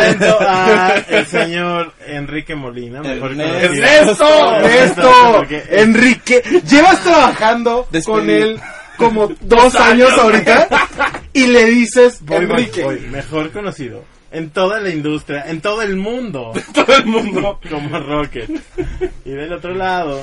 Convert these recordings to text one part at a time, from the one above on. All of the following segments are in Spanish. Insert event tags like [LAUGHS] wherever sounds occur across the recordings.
presento a [LAUGHS] el señor Enrique Molina, mejor Ernesto. Enrique, llevas trabajando Despedido. con él como [LAUGHS] dos años ahorita y le dices Voy, [LAUGHS] Enrique. voy, mejor conocido en toda la industria, en todo el mundo, Todo el mundo. como Rocket. Y del otro lado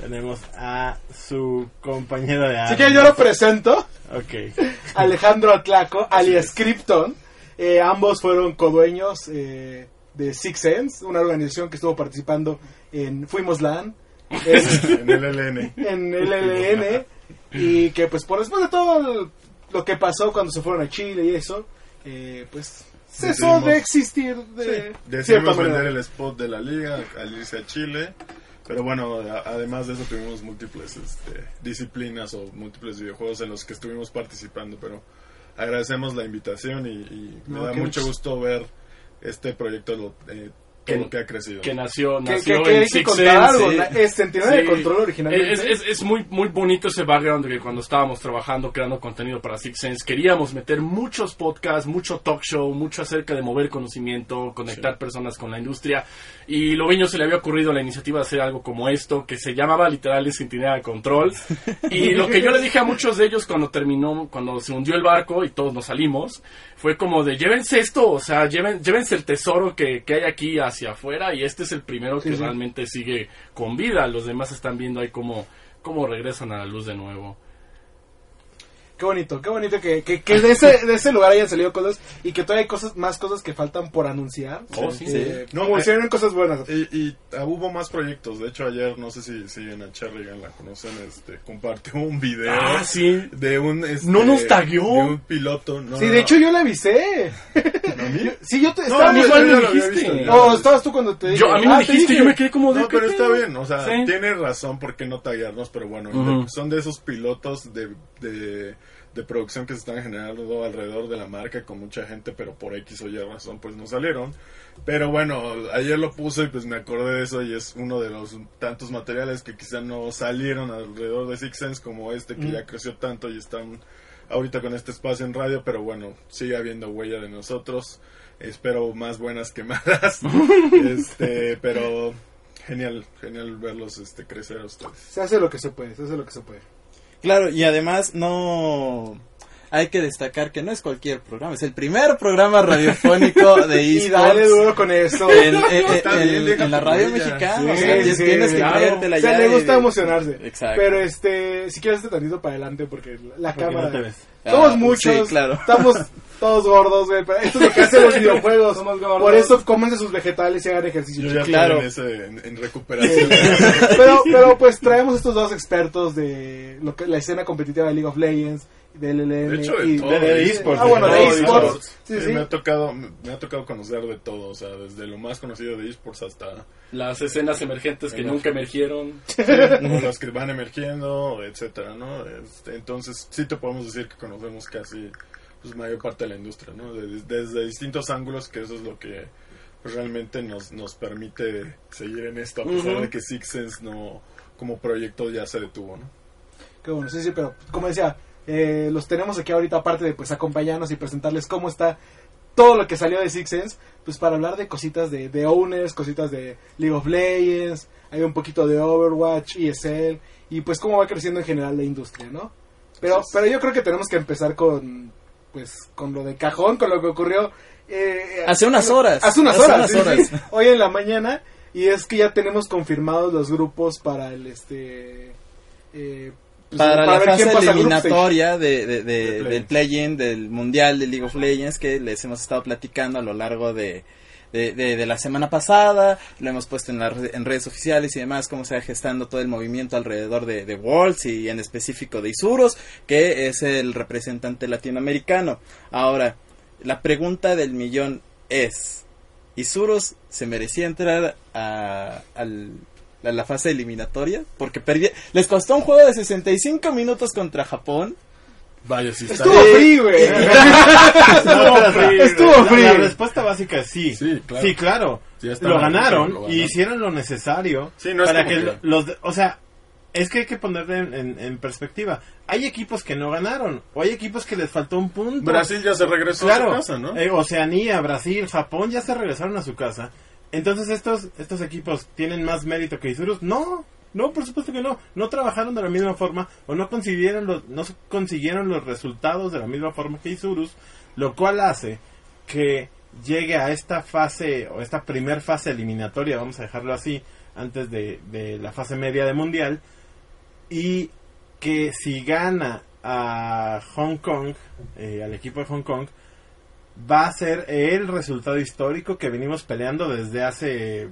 tenemos a su compañero de Así armas. que yo lo presento, Ok. Alejandro Atlaco, alias Krypton. Eh, ambos fueron codueños eh, de Six Sense, una organización que estuvo participando en Fuimos LAN, [LAUGHS] en, En el LN. en LLN, y que pues por después de todo lo que pasó cuando se fueron a Chile y eso, eh, pues cesó Decidimos- de existir de cierta Decidimos vender el spot de la liga al irse a Chile. Pero bueno, a- además de eso tuvimos múltiples este, disciplinas o múltiples videojuegos en los que estuvimos participando. Pero agradecemos la invitación y, y me No, da mucho much- gusto ver este proyecto, lo, eh, Que- todo lo que ha crecido. Que nació, nació que- en Six Sense, sí. es de control originalmente. Es, es, es muy, muy bonito ese background que cuando estábamos trabajando, creando contenido para Six Sense, queríamos meter muchos podcasts, mucho talk show, mucho acerca de mover conocimiento, conectar personas con la industria. Y Loviño se le había ocurrido la iniciativa de hacer algo como esto, que se llamaba literal el Centinela de Control. Y lo que yo le dije a muchos de ellos cuando terminó, cuando se hundió el barco y todos nos salimos, fue como de llévense esto, o sea, lleven, llévense el tesoro que, que hay aquí hacia afuera y este es el primero que sí. realmente sigue con vida. Los demás están viendo ahí cómo, cómo regresan a la luz de nuevo. Qué bonito, qué bonito que, que, que de, ese, de ese lugar hayan salido cosas y que todavía hay cosas, más cosas que faltan por anunciar. Oh, sí. Eh, No, como eh, si eran cosas buenas. Y, y, ah, hubo más proyectos. De hecho, ayer, no sé si siguen a Cherrigan, la conocen, este, compartió un video Ah, sí. de un... Este, No nos tagueó. De un piloto. No, Sí, no, de no. hecho yo le avisé. ¿A mí? Sí, yo te No, estaba... a mí igual me dijiste. visto. No, estabas tú cuando te dije. Yo, a mí Ah, me te dijiste, dije. yo me quedé como de... No, ¿qué pero está bien, o sea, Sí. tiene razón por qué no taguearnos, pero bueno, son de esos pilotos de, de, de producción que se están generando alrededor de la marca con mucha gente, pero por X o Y razón pues no salieron. Pero bueno, ayer lo puse y pues me acordé de eso y es uno de los tantos materiales que quizá no salieron alrededor de Six Sense como este que ya creció tanto y están ahorita con este espacio en radio, pero bueno, sigue habiendo huella de nosotros. Espero más buenas que malas. [LAUGHS] este, pero genial, genial verlos este crecer a ustedes. Se hace lo que se puede, se hace lo que se puede. Claro, y además no... Hay que destacar que no es cualquier programa, es el primer programa radiofónico de [LAUGHS] Y dale esports duro con eso. en, en- en- Está bien, en- deja en la radio mexicana. Sí, o sea, sí, tienes que claro. creértela O sea, ya le gusta emocionarse. Exacto. Pero este, si quieres este tantito para adelante porque la Porque cámara... no te ves. Somos Ah, muchos, sí, claro. estamos todos gordos, güey, pero esto es lo que hacen los [LAUGHS] videojuegos. Somos gordos. Por eso cómense sus vegetales y hagan ejercicio. Yo ya Claro. estoy en, ese, en, en recuperación. [LAUGHS] pero, pero pues traemos estos dos expertos de lo que, la escena competitiva de League of Legends, del De hecho, de y todo. De- de esports, Ah, bueno, de esports. Sí, Sí, sí. Me ha tocado, me ha tocado conocer de todo, o sea, desde lo más conocido de esports hasta Las escenas emergentes que nunca emergieron. como los que van emergiendo, etcétera, ¿no? Este, entonces, sí te podemos decir que conocemos casi pues mayor parte de la industria, ¿no? De- desde distintos ángulos, que eso es lo que realmente nos, nos permite seguir en esto, a pesar Ujú. de que Six Sense no, como proyecto ya se detuvo, ¿no? Qué bueno, sí, sí, pero como decía, eh, los tenemos aquí ahorita aparte de pues acompañarnos y presentarles cómo está todo lo que salió de Six Sense, pues para hablar de cositas de, de owners, cositas de League of Legends, hay un poquito de Overwatch, ESL, y pues cómo va creciendo en general la industria, ¿no? Pero, pero yo creo que tenemos que empezar con, pues, con lo de cajón, con lo que ocurrió eh, Hace unas horas. Hace unas Hace horas, unas sí, horas. sí. hoy en la mañana, y es que ya tenemos confirmados los grupos para el este eh, pues, para, la fase eliminatoria de, del play-in del mundial de League of Legends que les hemos estado platicando a lo largo de, de, de- de la semana pasada, lo hemos puesto en, re- en redes oficiales y demás, cómo se va gestando todo el movimiento alrededor de, de Worlds y en específico de Isurus, que es el representante latinoamericano. Ahora, la pregunta del millón es, ¿Isurus se merecía entrar a, al- la fase eliminatoria? Porque perdi- les costó un juego de 65 minutos contra Japón. Vaya, sí está. Estuvo free, güey. No, pero free, estuvo la- free. La respuesta básica es sí. Sí, claro. Sí, claro. Sí, ya estaba lo ganaron lo y hicieron lo necesario Sí, no es para que, que- los, de- o sea, es que hay que ponerle en, en- en perspectiva. Hay equipos que no ganaron, o hay equipos que les faltó un punto. Brasil ya se regresó claro, a su casa, ¿no? eh, Oceanía, Brasil, Japón ya se regresaron a su casa. Entonces estos estos equipos tienen más mérito que Isurus. No, no, por supuesto que no. No trabajaron de la misma forma o no consiguieron los no consiguieron los resultados de la misma forma que Isurus, lo cual hace que llegue a esta fase o esta primer fase eliminatoria, vamos a dejarlo así, antes de, de la fase media de mundial y que si gana a Hong Kong, eh, al equipo de Hong Kong, va a ser el resultado histórico que venimos peleando desde hace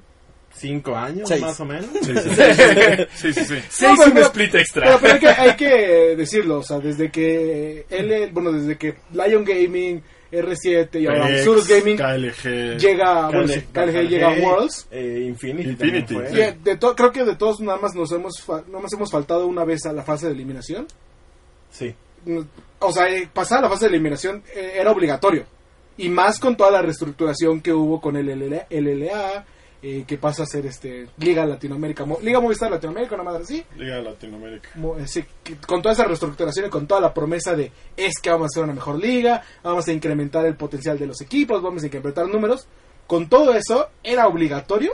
cinco años, Seis. más o menos. Sí, sí, [LAUGHS] sí. sí, sí, sí. Seis pero- un split extra. Pero, pero hay, que, hay que decirlo, o sea, desde que él, bueno, desde que Lion Gaming, R7 y ahora Surus Gaming KLG. llega, bueno, KLG, KLG llega a Worlds. eh, Infinity, Infinity, fue. eh, de to- creo que de todos nada más nos hemos fa- nada más hemos faltado una vez a la fase de eliminación. Sí. Mm, O sea, eh, pasar a la fase de eliminación eh, era obligatorio. Y más con toda la reestructuración que hubo con el LLA, LLA, eh, que pasa a ser este Liga Latinoamérica, Mo- Liga Movistar Latinoamérica, una madre así. Liga de Latinoamérica. Mo- eh, sí, que- con toda esa reestructuración y con toda la promesa de es que vamos a hacer una mejor liga, vamos a incrementar el potencial de los equipos, vamos a incrementar números. Con todo eso, era obligatorio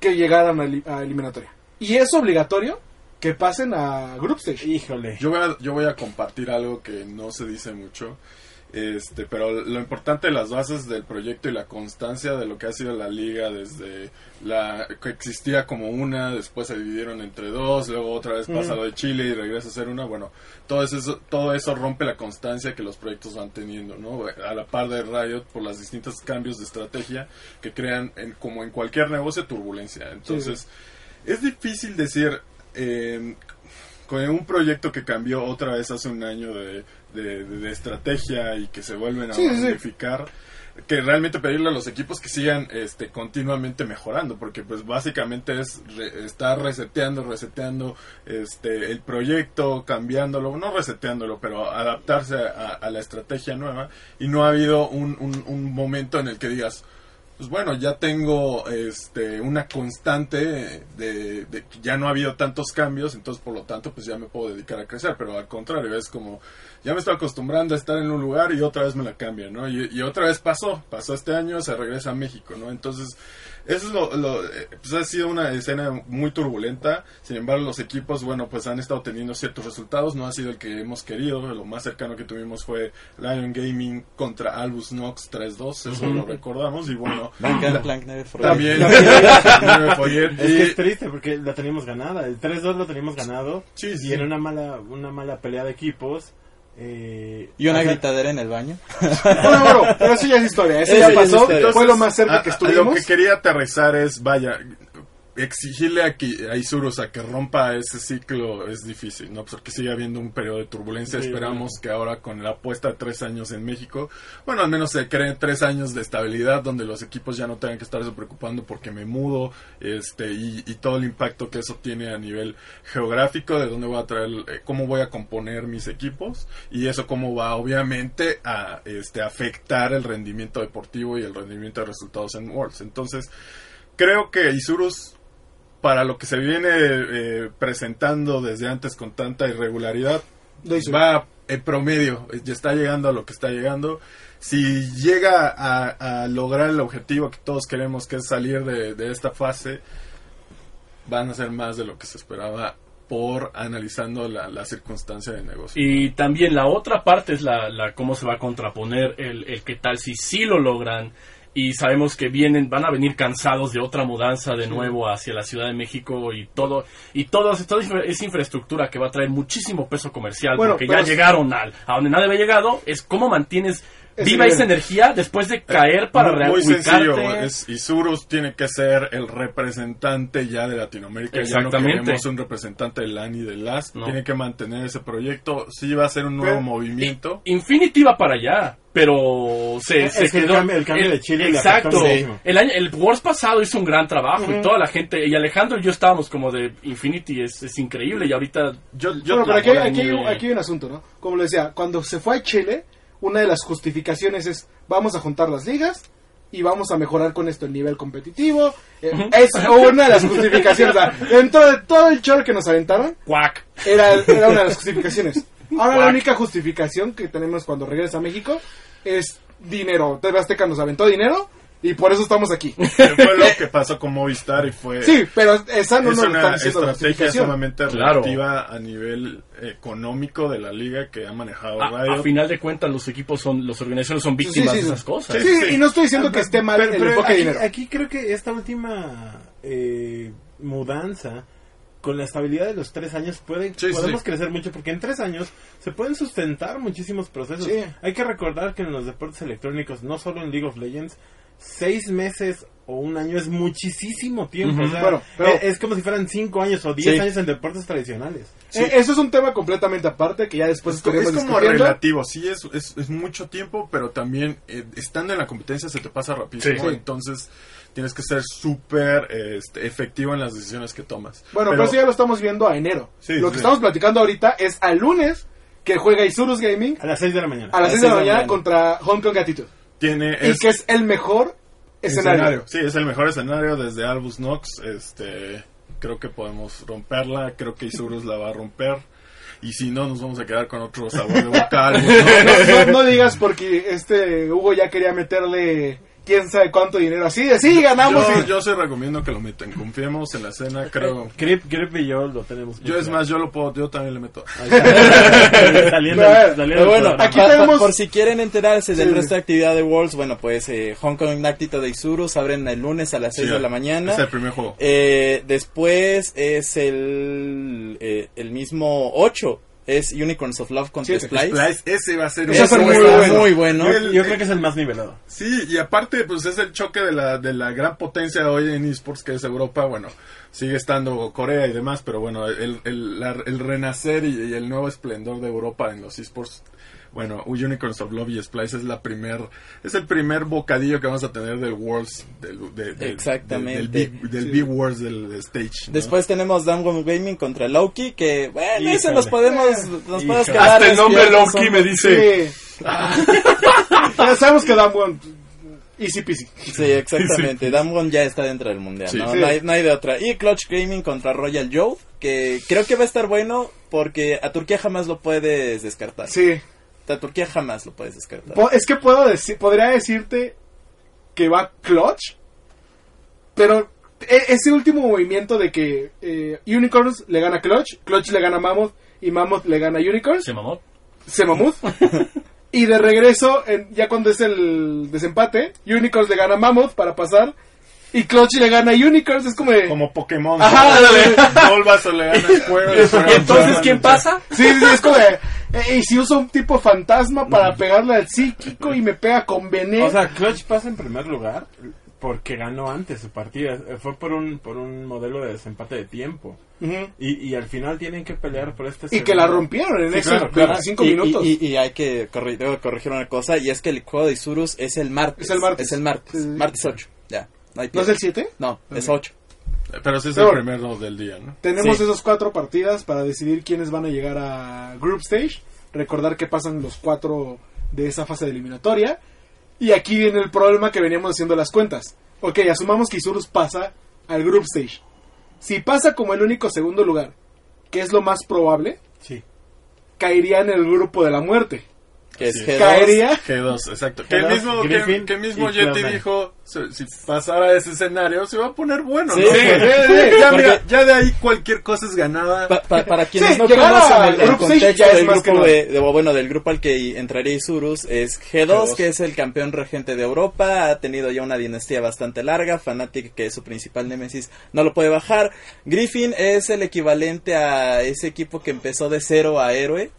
que llegaran a, a eliminatoria. Y es obligatorio que pasen a Group Stage. Híjole. Yo voy, a, yo voy a compartir algo que no se dice mucho, este, pero lo importante de las bases del proyecto y la constancia de lo que ha sido la liga desde la que existía como una, después se dividieron entre dos, luego otra vez pasa lo de Chile y regresa a ser una, bueno, todo eso, todo eso rompe la constancia que los proyectos van teniendo, ¿no? A la par de Riot por los distintos cambios de estrategia que crean, en, como en cualquier negocio, turbulencia. Entonces, es difícil decir... eh, con un proyecto que cambió otra vez hace un año de, de- de- de estrategia y que se vuelven a Sí, sí, sí. modificar que realmente pedirle a los equipos que sigan este continuamente mejorando porque pues básicamente es re- estar reseteando reseteando este el proyecto cambiándolo no reseteándolo pero adaptarse a, a la estrategia nueva y no ha habido un, un- un momento en el que digas pues bueno, ya tengo este una constante de, de que ya no ha habido tantos cambios, entonces por lo tanto pues ya me puedo dedicar a crecer, pero al contrario, es como ya me estoy acostumbrando a estar en un lugar y otra vez me la cambian, ¿no? Y, y otra vez pasó, pasó este año, se regresa a México, ¿no? Entonces, eso es lo, lo eh, pues ha sido una escena muy turbulenta, sin embargo los equipos, bueno, pues han estado teniendo ciertos resultados, no ha sido el que hemos querido, lo más cercano que tuvimos fue Lion Gaming contra Albus Nox 3-2, eso lo recordamos, y bueno, también [LAUGHS] [LAUGHS] Es que y- es triste porque la teníamos ganada. El 3-2 lo teníamos ganado. Sí, sí, y en una mala, una mala pelea de equipos. Eh, Y una ajá, gritadera en el baño. Bueno, bueno, pero eso ya es historia. Eso Eso ya ya es pasó. Fue lo más cerca a- que a estuvimos. Lo que quería aterrizar es, vaya, exigirle a, Ki- a Isurus a que rompa ese ciclo es difícil, ¿no? Porque sigue habiendo un periodo de turbulencia. Sí, Esperamos que ahora con la apuesta de tres años en México, bueno, al menos se creen tres años de estabilidad donde los equipos ya no tengan que estarse preocupando porque me mudo, este, y, y todo el impacto que eso tiene a nivel geográfico, de dónde voy a traer, eh, cómo voy a componer mis equipos, y eso cómo va obviamente a este, afectar el rendimiento deportivo y el rendimiento de resultados en Worlds. Entonces, creo que Isurus para lo que se viene eh, presentando desde antes con tanta irregularidad, va en promedio, ya está llegando a lo que está llegando. Si llega a, a lograr el objetivo que todos queremos, que es salir de, de esta fase, van a ser más de lo que se esperaba por analizando la, la circunstancia de negocio. Y también la otra parte es la, la cómo se va a contraponer el, el qué tal si sí lo logran y sabemos que vienen van a venir cansados de otra mudanza de nuevo hacia la Ciudad de México y todo y todo toda esa infraestructura que va a traer muchísimo peso comercial Bueno, porque ya llegaron al, a donde nadie había llegado es cómo mantienes Viva esa energía después de caer para muy, muy sencillo, es, Isurus tiene que ser el representante ya de Latinoamérica. Ya no Exactamente. queremos un representante del LAN y del LAS. No. Tiene que mantener ese proyecto. Sí va a ser un nuevo Pero- movimiento. Infinity va para allá, pero se, Es se que el quedó. cambio- el cambio de Chile Exacto. El año, el Wars pasado hizo un gran trabajo y toda la gente, y Alejandro y yo estábamos como de Infinity es, es increíble y ahorita Yo, yo Bueno, pero aquí, aquí aquí hay un asunto, ¿no? Como le decía, cuando se fue a Chile, una de las justificaciones es, vamos a juntar las ligas y vamos a mejorar con esto el nivel competitivo. Eh, Es [LAUGHS] una de las justificaciones. o sea, dentro de todo el show que nos aventaron, Cuac. era, era una de las justificaciones. Ahora la única justificación que tenemos cuando regresa a México es dinero. TV Azteca nos aventó dinero y por eso estamos aquí. [LAUGHS] Que fue lo que pasó con Movistar y fue... Sí, pero esa no es nos una diciendo la estrategia justificación. solamente Claro. relativa a nivel económico de la liga que ha manejado A, a Riot. final de cuentas, los equipos son, las organizaciones son víctimas sí, sí. de esas cosas. Sí, y no estoy diciendo que esté mal Pero- el pero enfoque de aquí, dinero. aquí creo que esta última eh, mudanza con la estabilidad de los tres años puede, Sí, podemos sí. crecer mucho porque en tres años se pueden sustentar muchísimos procesos. Sí. Hay que recordar que en los deportes electrónicos, no solo en League of Legends, seis meses o un año es muchísimo tiempo. Ujú. o sea, Bueno, pero- es, es como si fueran cinco años o diez Sí. años en deportes tradicionales. Eh, eso es un tema completamente aparte que ya después Es, como relativo, sí, es, es, es mucho tiempo, pero también eh, estando en la competencia se te pasa rapidísimo, Sí. entonces tienes que ser súper este, efectivo en las decisiones que tomas. Bueno, pero, eso ya lo estamos viendo a enero. Sí, lo sí. que estamos platicando ahorita es al lunes que juega Isurus Gaming A las seis de la mañana. a las 6 de la mañana contra Hong Kong Attitude. Tiene Y que es el mejor escenario. Sí, es el mejor escenario desde Albus Nox. Este, creo que podemos romperla. Creo que Isurus la va a romper. Y si no, nos vamos a quedar con otro sabor de boca. [LAUGHS] Albus Nox. No, no- no digas porque este Hugo ya quería meterle quién sabe cuánto dinero así de sí ganamos Yo, y- yo se recomiendo que lo metan. Confiemos en la escena, creo. Grip, Grip y yo lo tenemos. Yo es más, yo lo puedo, yo también le meto. [LAUGHS] [LAUGHS] Saliendo, Pero saliendo bueno, aquí pa- pa- tenemos- por si quieren enterarse del Sí. resto de actividad de Worlds, bueno, pues eh, Hong Kong Actito de Isurus abren el lunes a las 6 Sí, de la mañana. Es el primer juego. Eh, después es el, eh, el mismo 8, es Unicorns of Love contra Sí, Splice. Splice, ese va a ser Ese va a ser Eso muy bueno. muy bueno. El- Yo creo que es el más nivelado. Sí, y aparte, pues es el choque de la, de la gran potencia de hoy en esports que es Europa. Bueno, sigue estando Corea y demás, pero bueno, el, el, la- el renacer y, y el nuevo esplendor de Europa en los esports. Bueno, Unicorns of Love y Splice es la primer, es el primer bocadillo que vamos a tener del Worlds, del, de- de- Exactamente. del Big, del Big Worlds del stage. ¿no? Después tenemos Damwon Gaming contra Loki, que bueno, ese Híjole. nos podemos, nos podemos Híjole. quedar. Hasta el nombre Loki son- me dice. Sí. [LAUGHS] ya sabemos que buen easy peasy. Sí, exactamente. Damwon ya está dentro del mundial, Sí. ¿no? Sí. No, hay, no hay de otra. Y Clutch Gaming contra Royal Joe, que creo que va a estar bueno porque a Turquía jamás lo puedes descartar. Sí. Turquía jamás lo puedes descartar. Es que puedo decir, podría decirte que va clutch, pero e- ese último movimiento de que eh, Unicorns le gana Clutch, Clutch le gana Mammoth y Mammoth le gana Unicorns, Se mamó. se mamut. [LAUGHS] y de regreso, en- ya cuando es el desempate, Unicorns le gana Mammoth para pasar y Clutch le gana Unicorns. Es como de. Como Pokémon. Ajá, ¿no? Bulbasaur le gana ¿Y [LAUGHS] entonces quién pasa? Sí, sí, es como de. Eh, y si uso un tipo fantasma para pegarle al psíquico y me pega con veneno. O sea, Clutch pasa en primer lugar porque ganó antes su partida. Eh, Fue por un, por un modelo de desempate de tiempo. Ujú. Y, y al final tienen que pelear por este Y que la segundo. rompieron en Sí, esos claro, claro. 25 y, minutos. Y, y- y hay que debo corregir una cosa, y es que el juego de Isurus es el martes. Es el martes. Es el martes. Sí. Martes 8. Ya. No, hay ¿No es el 7? No, es 8. Pero sí es Pero el bueno. primero del día, ¿no? Tenemos Sí. esas cuatro partidas para decidir quiénes van a llegar a Group Stage. Recordar que pasan los cuatro de esa fase de eliminatoria. Y aquí viene el problema que veníamos haciendo las cuentas. Ok, asumamos que Isurus pasa al Group Stage. Si pasa como el único segundo lugar, que es lo más probable, Sí. caería en el grupo de la muerte. Que es Sí. G2. Caería G2, exacto. Que el G2, mismo, que, Griffin que el mismo Yeti Cloud9. dijo, si pasara ese escenario, se va a poner bueno, Sí, ¿no? sí, ya, sí, ya, porque- mira, ya de ahí cualquier cosa es ganada. Pa- pa- para quienes Sí, no conocen el, contexto del grupo de, bueno del grupo al que entraría Isurus es G2, G2. que es el campeón regente de Europa, ha tenido ya una dinastía bastante larga, Fnatic que es su principal némesis no lo puede bajar, Griffin es el equivalente a ese equipo que empezó de cero a héroe,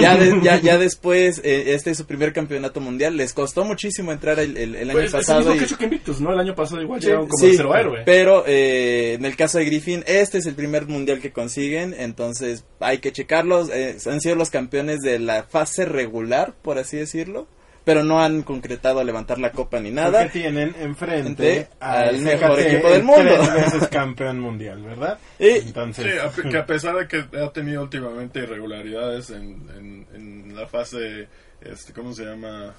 ya, de- ya, ya después eh, este es su primer campeonato mundial, les costó muchísimo entrar el, el- el año Pues, es el pasado y- que ¿no? El año pasado igual Sí, llegaron como Sí, el cero héroe. Pero eh, en el caso de Griffin, este es el primer mundial que consiguen, entonces hay que checarlos. eh, han sido los campeones de la fase regular, por así decirlo, pero no han concretado levantar la copa ni nada. Porque tienen enfrente al mejor equipo del el mundo. Tres veces [LAUGHS] campeón mundial, ¿verdad? Y- Entonces, Sí, [LAUGHS] que a pesar de que ha tenido últimamente irregularidades en, en, en la fase, este, ¿cómo se llama?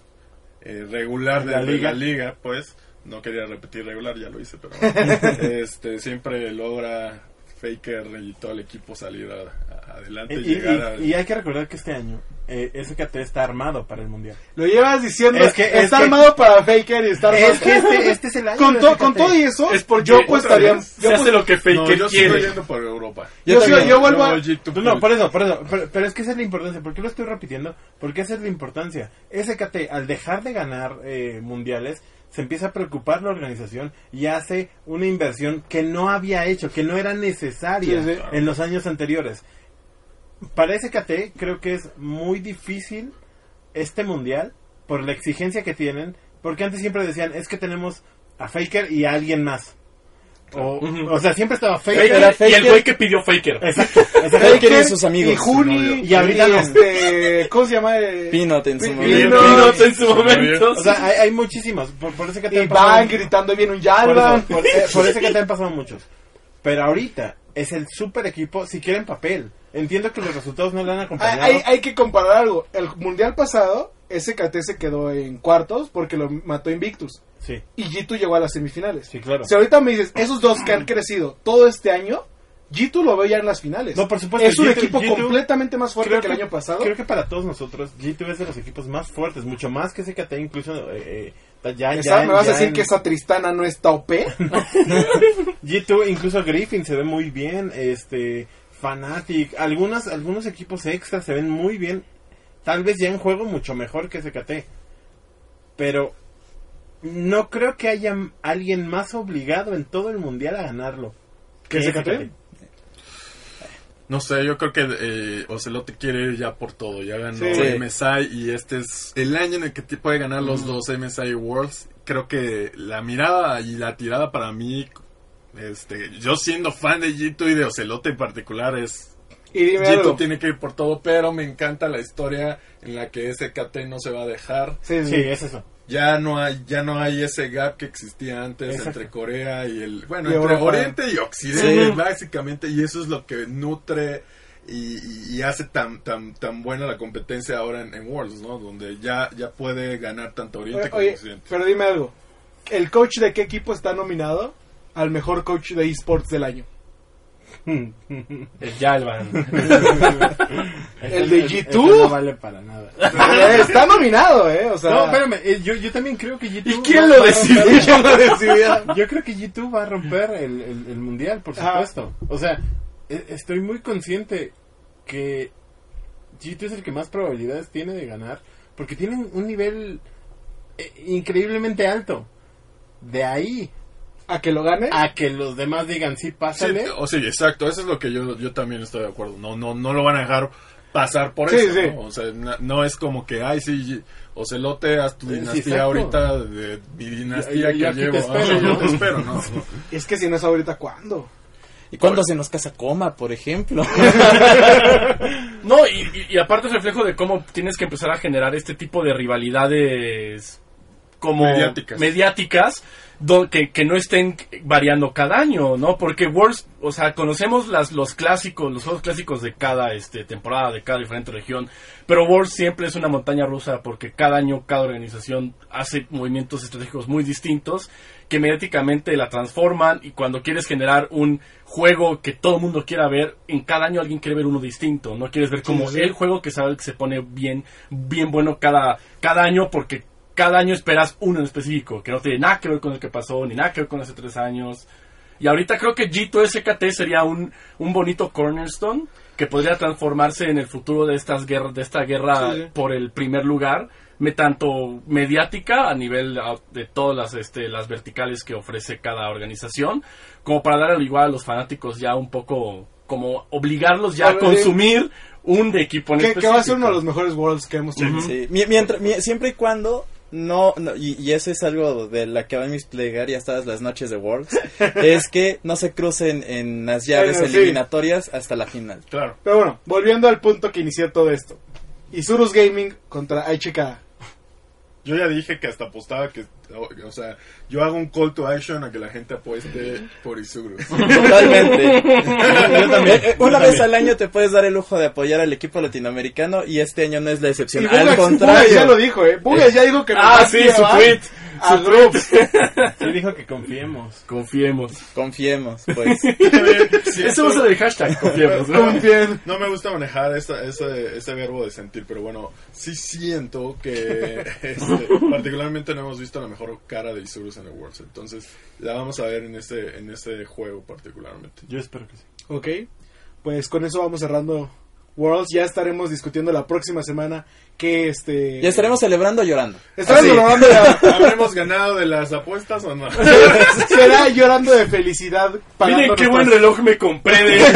Eh, regular de La de liga. la liga, pues, no quería repetir regular, ya lo hice, pero [LAUGHS] este siempre logra Faker y todo el equipo salir a- a- adelante y, Y, y- llegar a... y hay que recordar que este año eh, SKT está armado para el mundial. Lo llevas diciendo, Es que- es está que- armado para Faker y está armado Es que este, este es el año. con, to- con todo y eso, Es porque yo apostaría... yo se hace lo que no, Faker yo sigo quiere. yendo por Europa. Yo sigo- también. yo vuelvo a- Yo, G2 Pues no, por eso, por eso. Pero, pero es que esa es la importancia. ¿Por qué lo estoy repitiendo? Porque esa es la importancia. SKT, al dejar de ganar eh, mundiales, se empieza a preocupar la organización y hace una inversión que no había hecho, que no era necesaria Sí, sí. en los años anteriores. Para SKT creo que es muy difícil este mundial por la exigencia que tienen, porque antes siempre decían, es que tenemos a Faker y a alguien más. O, o sea, siempre estaba Faker, Faker. Era y el güey que pidió Faker. Exacto, [LAUGHS] exacto. Faker y sus amigos, Y Juni. Y ahorita este, ¿Cómo se llama? Pinot en su momento. Pinot. Pinot en su momento. O sea, hay, hay muchísimos. Por, por eso que te Y han pasado- van gritando bien un por, Yalvan. eso, por, eh, por eso que te han pasado muchos. Pero ahorita es el super equipo si quieren papel. Entiendo que los resultados no le han Hay, acompañado. hay, hay que comparar algo. El mundial pasado, SKT se quedó en cuartos porque lo mató Invictus. Sí, Y G2 llegó a las semifinales. sí, claro. Si ahorita me dices, esos dos que han crecido todo este año, G2 lo veo ya en las finales. No, por supuesto, Es un G2 equipo G2 completamente más fuerte Creo que el año pasado. Creo que para todos nosotros, G2 es de los equipos más fuertes, mucho más que SKT, incluso eh, eh, ya, ya- ¿Me vas a ya decir en- que esa Tristana no está OP? G2, incluso Griffin se ve muy bien, este, Fnatic, algunas, algunos equipos extra se ven muy bien, tal vez ya en juego mucho mejor que SKT, pero no creo que haya alguien más obligado en todo el mundial a ganarlo. ¿Que SKT? No sé, yo creo que eh, Ocelote quiere ir ya por todo. Ya ganó Sí. MSI y este es el año en el que te puede ganar los dos MSI Worlds. Creo que la mirada y la tirada para mí, este, yo siendo fan de G2 y de Ocelote en particular, es Y dime G2 algo. tiene que ir por todo, pero me encanta la historia en la que SKT no se va a dejar. Sí, sí. Sí, es eso. Ya no hay, ya no hay ese gap que existía antes Exacto. entre Corea y el, bueno, Y entre Europa. Oriente y Occidente, Sí. básicamente, y eso es lo que nutre y, y- y hace tan, tan, tan buena la competencia ahora en, en Worlds, ¿no? Donde ya, ya puede ganar tanto Oriente Oye, como oye, Occidente. pero dime algo. ¿El coach de qué equipo está nominado al mejor coach de esports del año? [LAUGHS] El Yalvan. [LAUGHS] ¿El de Ese- G2? ese no vale para nada. [LAUGHS] Eh, está nominado, ¿eh? O sea, No, espérame, eh, yo, yo también creo que G2... ¿Y quién va- lo decidió? romper- ¿Quién lo decidió? Yo creo que G2 va a romper el, el- el mundial, por supuesto. O sea, e- estoy muy consciente que G2 es el que más probabilidades tiene de ganar, porque tienen un nivel eh, increíblemente alto. De ahí ¿A que lo gane? a que los demás digan sí, Sí, pásale. o sí, exacto, eso es lo que yo, yo también estoy de acuerdo. No, no, no lo van a dejar pasar por Sí, eso. sí. ¿no? O sea, no es como que, ay, sí, Ocelote, haz tu Sí, dinastía ahorita de mi dinastía Yo- yo que aquí te llevo. espero, Ah, yo ¿no? te espero, no, no. [LAUGHS] Es que si no es ahorita, ¿cuándo? ¿Y cuándo se nos casa Coma, por ejemplo? [LAUGHS] No, y, y- y aparte es reflejo de cómo tienes que empezar a generar este tipo de rivalidades como Mediáticas. mediáticas, do- que, que no estén variando cada año, ¿no? Porque Worlds, o sea, conocemos las, los clásicos, los juegos clásicos de cada este, temporada, de cada diferente región, pero Worlds siempre es una montaña rusa porque cada año cada organización hace movimientos estratégicos muy distintos que mediáticamente la transforman y cuando quieres generar un juego que todo el mundo quiera ver, en cada año alguien quiere ver uno distinto, no quieres ver como Sí, sí. el juego que sabe que se pone bien, bien bueno cada, cada año porque cada año esperas uno en específico, que no tiene nada que ver con el que pasó, ni nada que ver con hace tres años. Y ahorita creo que G2 SKT sería un, un bonito cornerstone que podría transformarse en el futuro de estas guerras, de esta guerra Sí, sí. por el primer lugar, me tanto mediática a nivel de todas las este, las verticales que ofrece cada organización, como para dar al igual a los fanáticos ya un poco como obligarlos ya a eh, consumir un de equipo en Que, que va a ser específico. uno de los mejores Worlds que hemos tenido. Sí, mientras, siempre y cuando no, no y, y eso es algo de la que van mis plegarias todas las noches de Worlds, [LAUGHS] es que no se crucen en las llaves Bueno, sí. eliminatorias hasta la final. Claro. Pero bueno, volviendo al punto que inició todo esto. Isurus Gaming contra Aichika. Yo ya dije que hasta apostaba que, o, o sea, yo hago un call to action a que la gente apueste por Isuru. [LAUGHS] Totalmente. Eh, Una vez al año te puedes dar el lujo de apoyar al equipo latinoamericano y este año no es la Y excepción. Bugas, al Bugas contrario. ya lo dijo, ¿eh? Bugas ya dijo que Ah, sí, va a su tweet. [LAUGHS] a Drops. [LAUGHS] Sí dijo que confiemos. Confiemos. Confiemos, [LAUGHS] pues. Sí, Eso va a ser el hashtag, confiemos. ¿no? Confíen. No me gusta manejar ese, ese verbo de sentir, pero bueno, sí siento que este, particularmente no hemos visto la mejor cara de Isurus en el Worlds. Entonces, la vamos a ver en este, en este juego particularmente. Yo espero que sí. Ok, pues con eso vamos cerrando Worlds. Ya estaremos discutiendo la próxima semana que este... Ya estaremos celebrando llorando. Estaremos Así. llorando [LAUGHS] ¿Habremos ganado de las apuestas o no? Será llorando de felicidad. Miren qué buen reloj me compré de... [LAUGHS]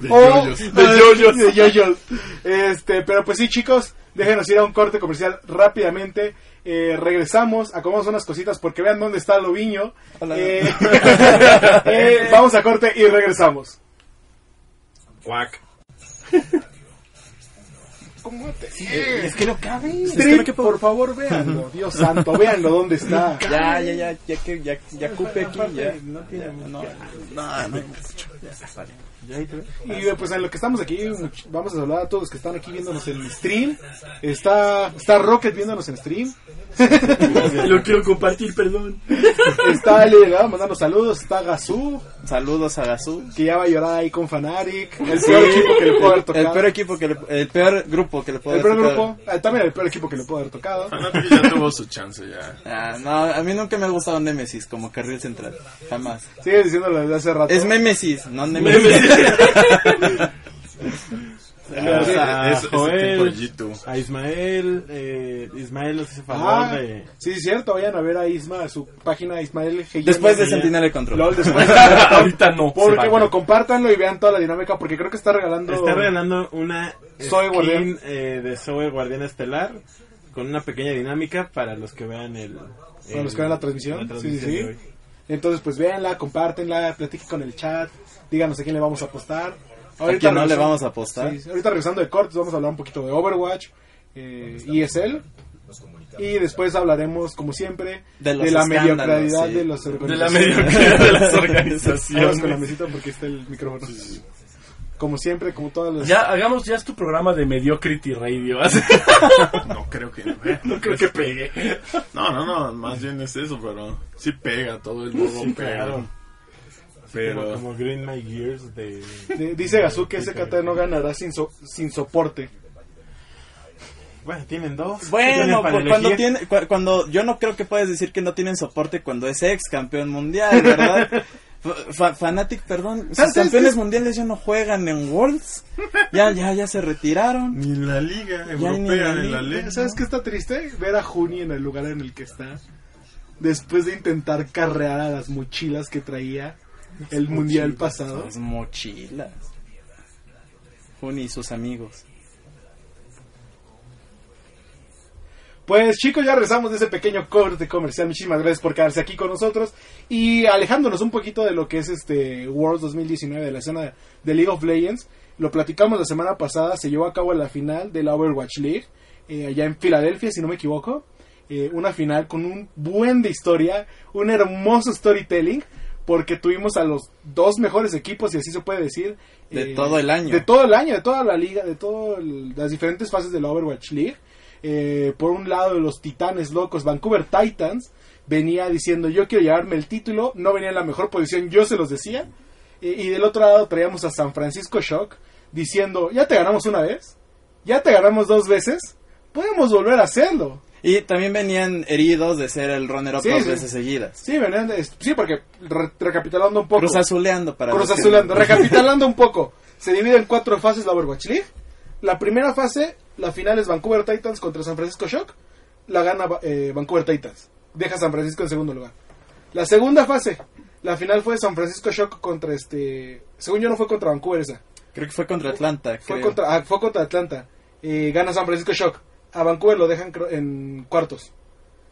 De yoyos. De yoyos. De yoyos. Este, pero pues sí, chicos, déjenos ir a un corte comercial rápidamente. Eh, regresamos, acomodamos unas cositas porque vean dónde está Loviño. Eh, [LAUGHS] eh, vamos a corte y regresamos. Cuac. ¿Cómo te Es que no cabe. Strip, por favor, véanlo. Dios santo, véanlo dónde está. Ya, ya, ya, ya que ya, ya cupe aquí, ya. No tiene No. Y pues en lo que estamos aquí, much- vamos a saludar a todos los que están aquí viéndonos en el stream. Está, está Rocket viéndonos en stream. [LAUGHS] Lo quiero compartir, perdón. Está Llegado mandando saludos. Está Gazú, Saludos a Gazú. que ya va a llorar ahí con Fanatic. El peor equipo que le pudo haber El tocado. peor equipo que le, el peor grupo que le puedo El peor haber grupo, eh, también el peor equipo que le pudo haber tocado. Fanatic ya tuvo su chance ya. Ah, no, a mí nunca me ha gustado Nemesis como carril central. Jamás. Sigues diciéndolo desde hace rato. Es Memesis, no Nemesis. Saludos Sí, a es- ese tipo Joel, de G2. a Ismael. Eh, Ismael nos hizo favor Ah, de. sí, es cierto. Vayan a ver a Isma, a su página Ismael G. Después de. Sentinel el Control. LOL, después. [LAUGHS] Ahorita no. Porque, bueno, compártanlo y vean toda la dinámica. Porque creo que está regalando. Está regalando una Guardián. eh, de Zoe Guardián Estelar con una pequeña dinámica para los que vean el. Para los que vean la transmisión, la sí, sí, transmisión sí. de hoy. Entonces, pues véanla, compártenla, platiquen con el chat, díganos a quién le vamos a apostar. ¿A quién no le vamos a apostar? Sí, ahorita regresando de cortes vamos a hablar un poquito de Overwatch, eh, ESL, y después hablaremos, como siempre, De de, la mediocridad sí. de los De la organizaciones. mediocridad de las [LAUGHS] Vamos con la organizaciones. mesita porque está el micrófono. Como siempre, como todas las... Ya, hagamos, ya es tu programa de Mediocrity Radio. [LAUGHS] No creo que no. ¿eh? No creo que pegue. No, no, no, más bien es eso, pero sí pega, todo el mundo Sí, pega. claro. Pero Como, como Green My Gears de. de- Dice Gazú que SKT no ganará sin, so- sin soporte. Bueno, tienen dos. Bueno, Tienen cuando tiene, cu- cuando yo no creo que puedes decir que no tienen soporte cuando es ex campeón mundial, ¿verdad? [LAUGHS] Fa- Fanatic, perdón, sus ¿Sabes? campeones mundiales ya no juegan en Worlds, ya, ya, ya se retiraron. ni en la liga ni europea, la ni en la liga. ¿Sabes qué está triste? Ver a Juni en el lugar en el que está. Después de intentar carrear a las mochilas que traía el mundial pasado. Las mochilas. Juni y sus amigos. Pues chicos, ya regresamos de ese pequeño corte comercial. Muchísimas gracias por quedarse aquí con nosotros. Y alejándonos un poquito de lo que es este Worlds 2019 de la escena de League of Legends. Lo platicamos la semana pasada, se llevó a cabo la final de la Overwatch League, eh, allá en Filadelfia, si no me equivoco. Eh, una final con un buen de historia, un hermoso storytelling, porque tuvimos a los dos mejores equipos, y así se puede decir. De eh, todo el año. De todo el año, de toda la liga, de todas las diferentes fases de la Overwatch League. Eh, por un lado, los titanes locos, Vancouver Titans, venía diciendo yo quiero llevarme el título, no venía en la mejor posición, yo se los decía. Eh, y del otro lado traíamos a San Francisco Shock diciendo ya te ganamos una vez, ya te ganamos dos veces, podemos volver a hacerlo. Y también venían heridos de ser el runner-up Sí, dos sí. veces seguidas. Sí, venían de- sí, porque re- recapitulando un poco. Cruz azuleando para Cruz los que- azulando. [LAUGHS] Recapitulando un poco. Se divide en cuatro fases la Overwatch League. La primera fase, la final es Vancouver Titans contra San Francisco Shock. La gana eh, Vancouver Titans. Deja San Francisco en segundo lugar. La segunda fase, la final fue San Francisco Shock contra este... Según yo no fue contra Vancouver esa. Creo que fue contra Atlanta. Fue creo. contra, ah, fue contra Atlanta. Eh, gana San Francisco Shock. A Vancouver lo dejan cro- en cuartos.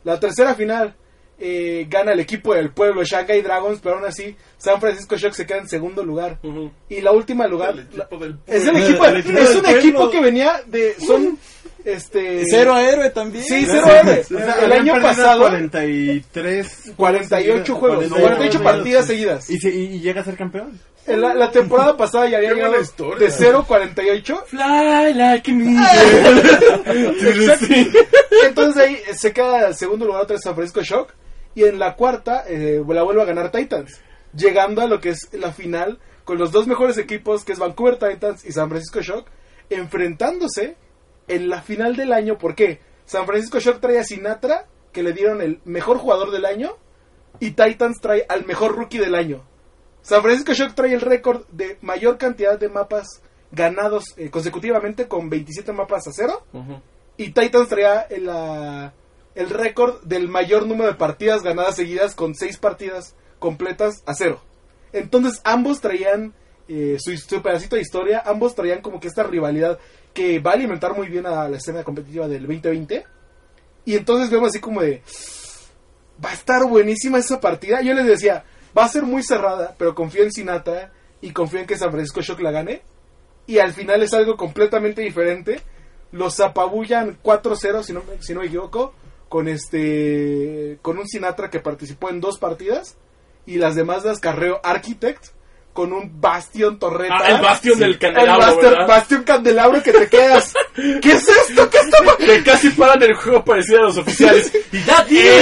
La tercera final eh, gana el equipo del pueblo, Shanghai Dragons, pero aún así San Francisco Shock se queda en segundo lugar. Y la última lugar El es el equipo, El equipo es un pueblo. equipo que venía de son Este. Cero a héroe también. Sí, cero héroe. O sea, el año pasado, 43 48 juegos, 48 partidas seguidas. ¿Y, se- y llega a ser campeón. En la, la temporada pasada ya había llegado historia. de 0 a 48. Fly like [LAUGHS] Exacto. Entonces ahí se queda en segundo lugar otra vez San Francisco Shock. Y en la cuarta eh, la vuelve a ganar Titans. Llegando a lo que es la final con los dos mejores equipos, que es Vancouver Titans y San Francisco Shock, enfrentándose en la final del año. ¿Por qué? San Francisco Shock trae a Sinatra, que le dieron el mejor jugador del año, y Titans trae al mejor rookie del año. San Francisco Shock trae el récord de mayor cantidad de mapas ganados eh, consecutivamente con 27 mapas a cero. Y Titans traía el, el récord del mayor número de partidas ganadas seguidas con 6 partidas completas a cero. Entonces ambos traían eh, su, su pedacito de historia, ambos traían como que esta rivalidad que va a alimentar muy bien a la escena competitiva del 2020. Y entonces vemos así como de, va a estar buenísima esa partida. Yo les decía, va a ser muy cerrada, pero confío en Sinatra y confío en que San Francisco Shock la gane. Y al final es algo completamente diferente. Los apabullan 4-0, si no, si no me equivoco, con este con un Sinatra que participó en dos partidas y las demás las carreó Architect con un Bastion Torreta. Ah, el Bastion del El candelabro, ¿verdad? Bastion Candelabro que te quedas. [LAUGHS] ¿Qué es esto? ¿Qué está pasando? Que casi paran el juego parecido a los oficiales. [LAUGHS] y ya tiene.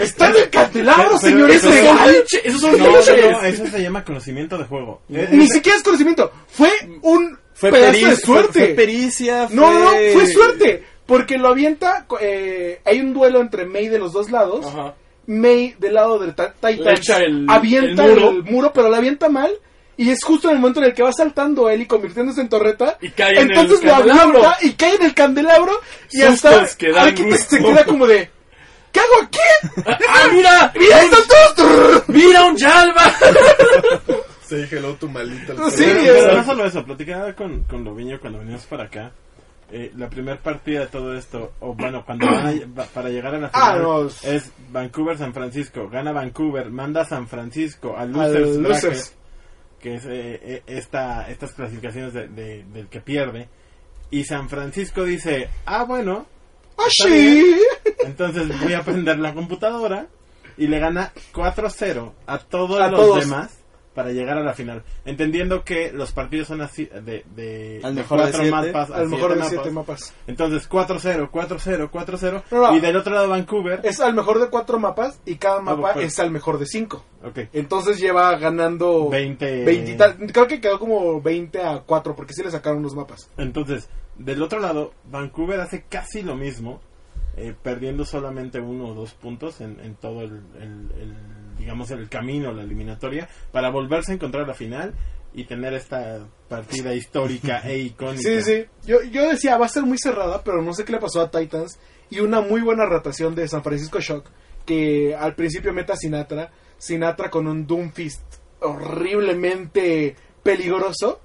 Está en el candelabro, Pero- señores. pero- Esos son No, no, eso se llama conocimiento de juego. Eh, Ni eh, siquiera es conocimiento. Fue un Fue, pedazo pericia, de suerte. Fue, fue pericia. No, no, fue suerte. Porque lo avienta. eh, hay un duelo entre May de los dos lados. Ajá. May del lado Le Titans el- avienta el el muro. pero lo avienta mal. Y es justo en el momento en el que va saltando él y convirtiéndose en torreta. Y cae en Entonces el lo candelabro. avienta y cae en el candelabro. Y hasta que dan Architect se queda como de. ¿Qué hago aquí? [LAUGHS] ¡Ah, mira! [LAUGHS] ¡Mira, ahí están todos! ¡Mira un! Say [LAUGHS] hello to malita. Sí, Pero, pero no solo eso, platicaba con, con Loviño cuando venimos para acá. Eh, la primera partida de todo esto, o bueno, cuando van a- para llegar a la Ah, final, es Vancouver-San Francisco. Gana Vancouver, manda a San Francisco al Al Losers. Bracket, que es eh, eh, esta, estas clasificaciones de- de- del que pierde. Y San Francisco dice, ah, bueno, ¡Ah, Está sí! [LAUGHS] entonces voy a prender la computadora y le gana 4-0 a todos A los todos. demás para llegar a la final. Entendiendo que los partidos son así de, de, Al mejor de cuatro siete, mapas Al mejor siete de siete mapas. Entonces 4-0, 4-0, 4-0. No, no. Y del otro lado Vancouver. Es al mejor de cuatro mapas y cada mapa pues. es al mejor de cinco. Ok. Entonces lleva ganando 20. 20 y tal. Creo que quedó como 20 a 4 porque sí le sacaron los mapas. Entonces, del otro lado, Vancouver hace casi lo mismo, eh, perdiendo solamente uno o dos puntos en, en todo el, el- el, digamos, el camino, la eliminatoria, para volverse a encontrar la final y tener esta partida [LAUGHS] histórica e icónica. Sí, sí. Yo, yo decía, va a ser muy cerrada, pero no sé qué le pasó a Titans. Y una muy buena rotación de San Francisco Shock, que al principio meta a Sinatra. Sinatra con un Doomfist horriblemente peligroso.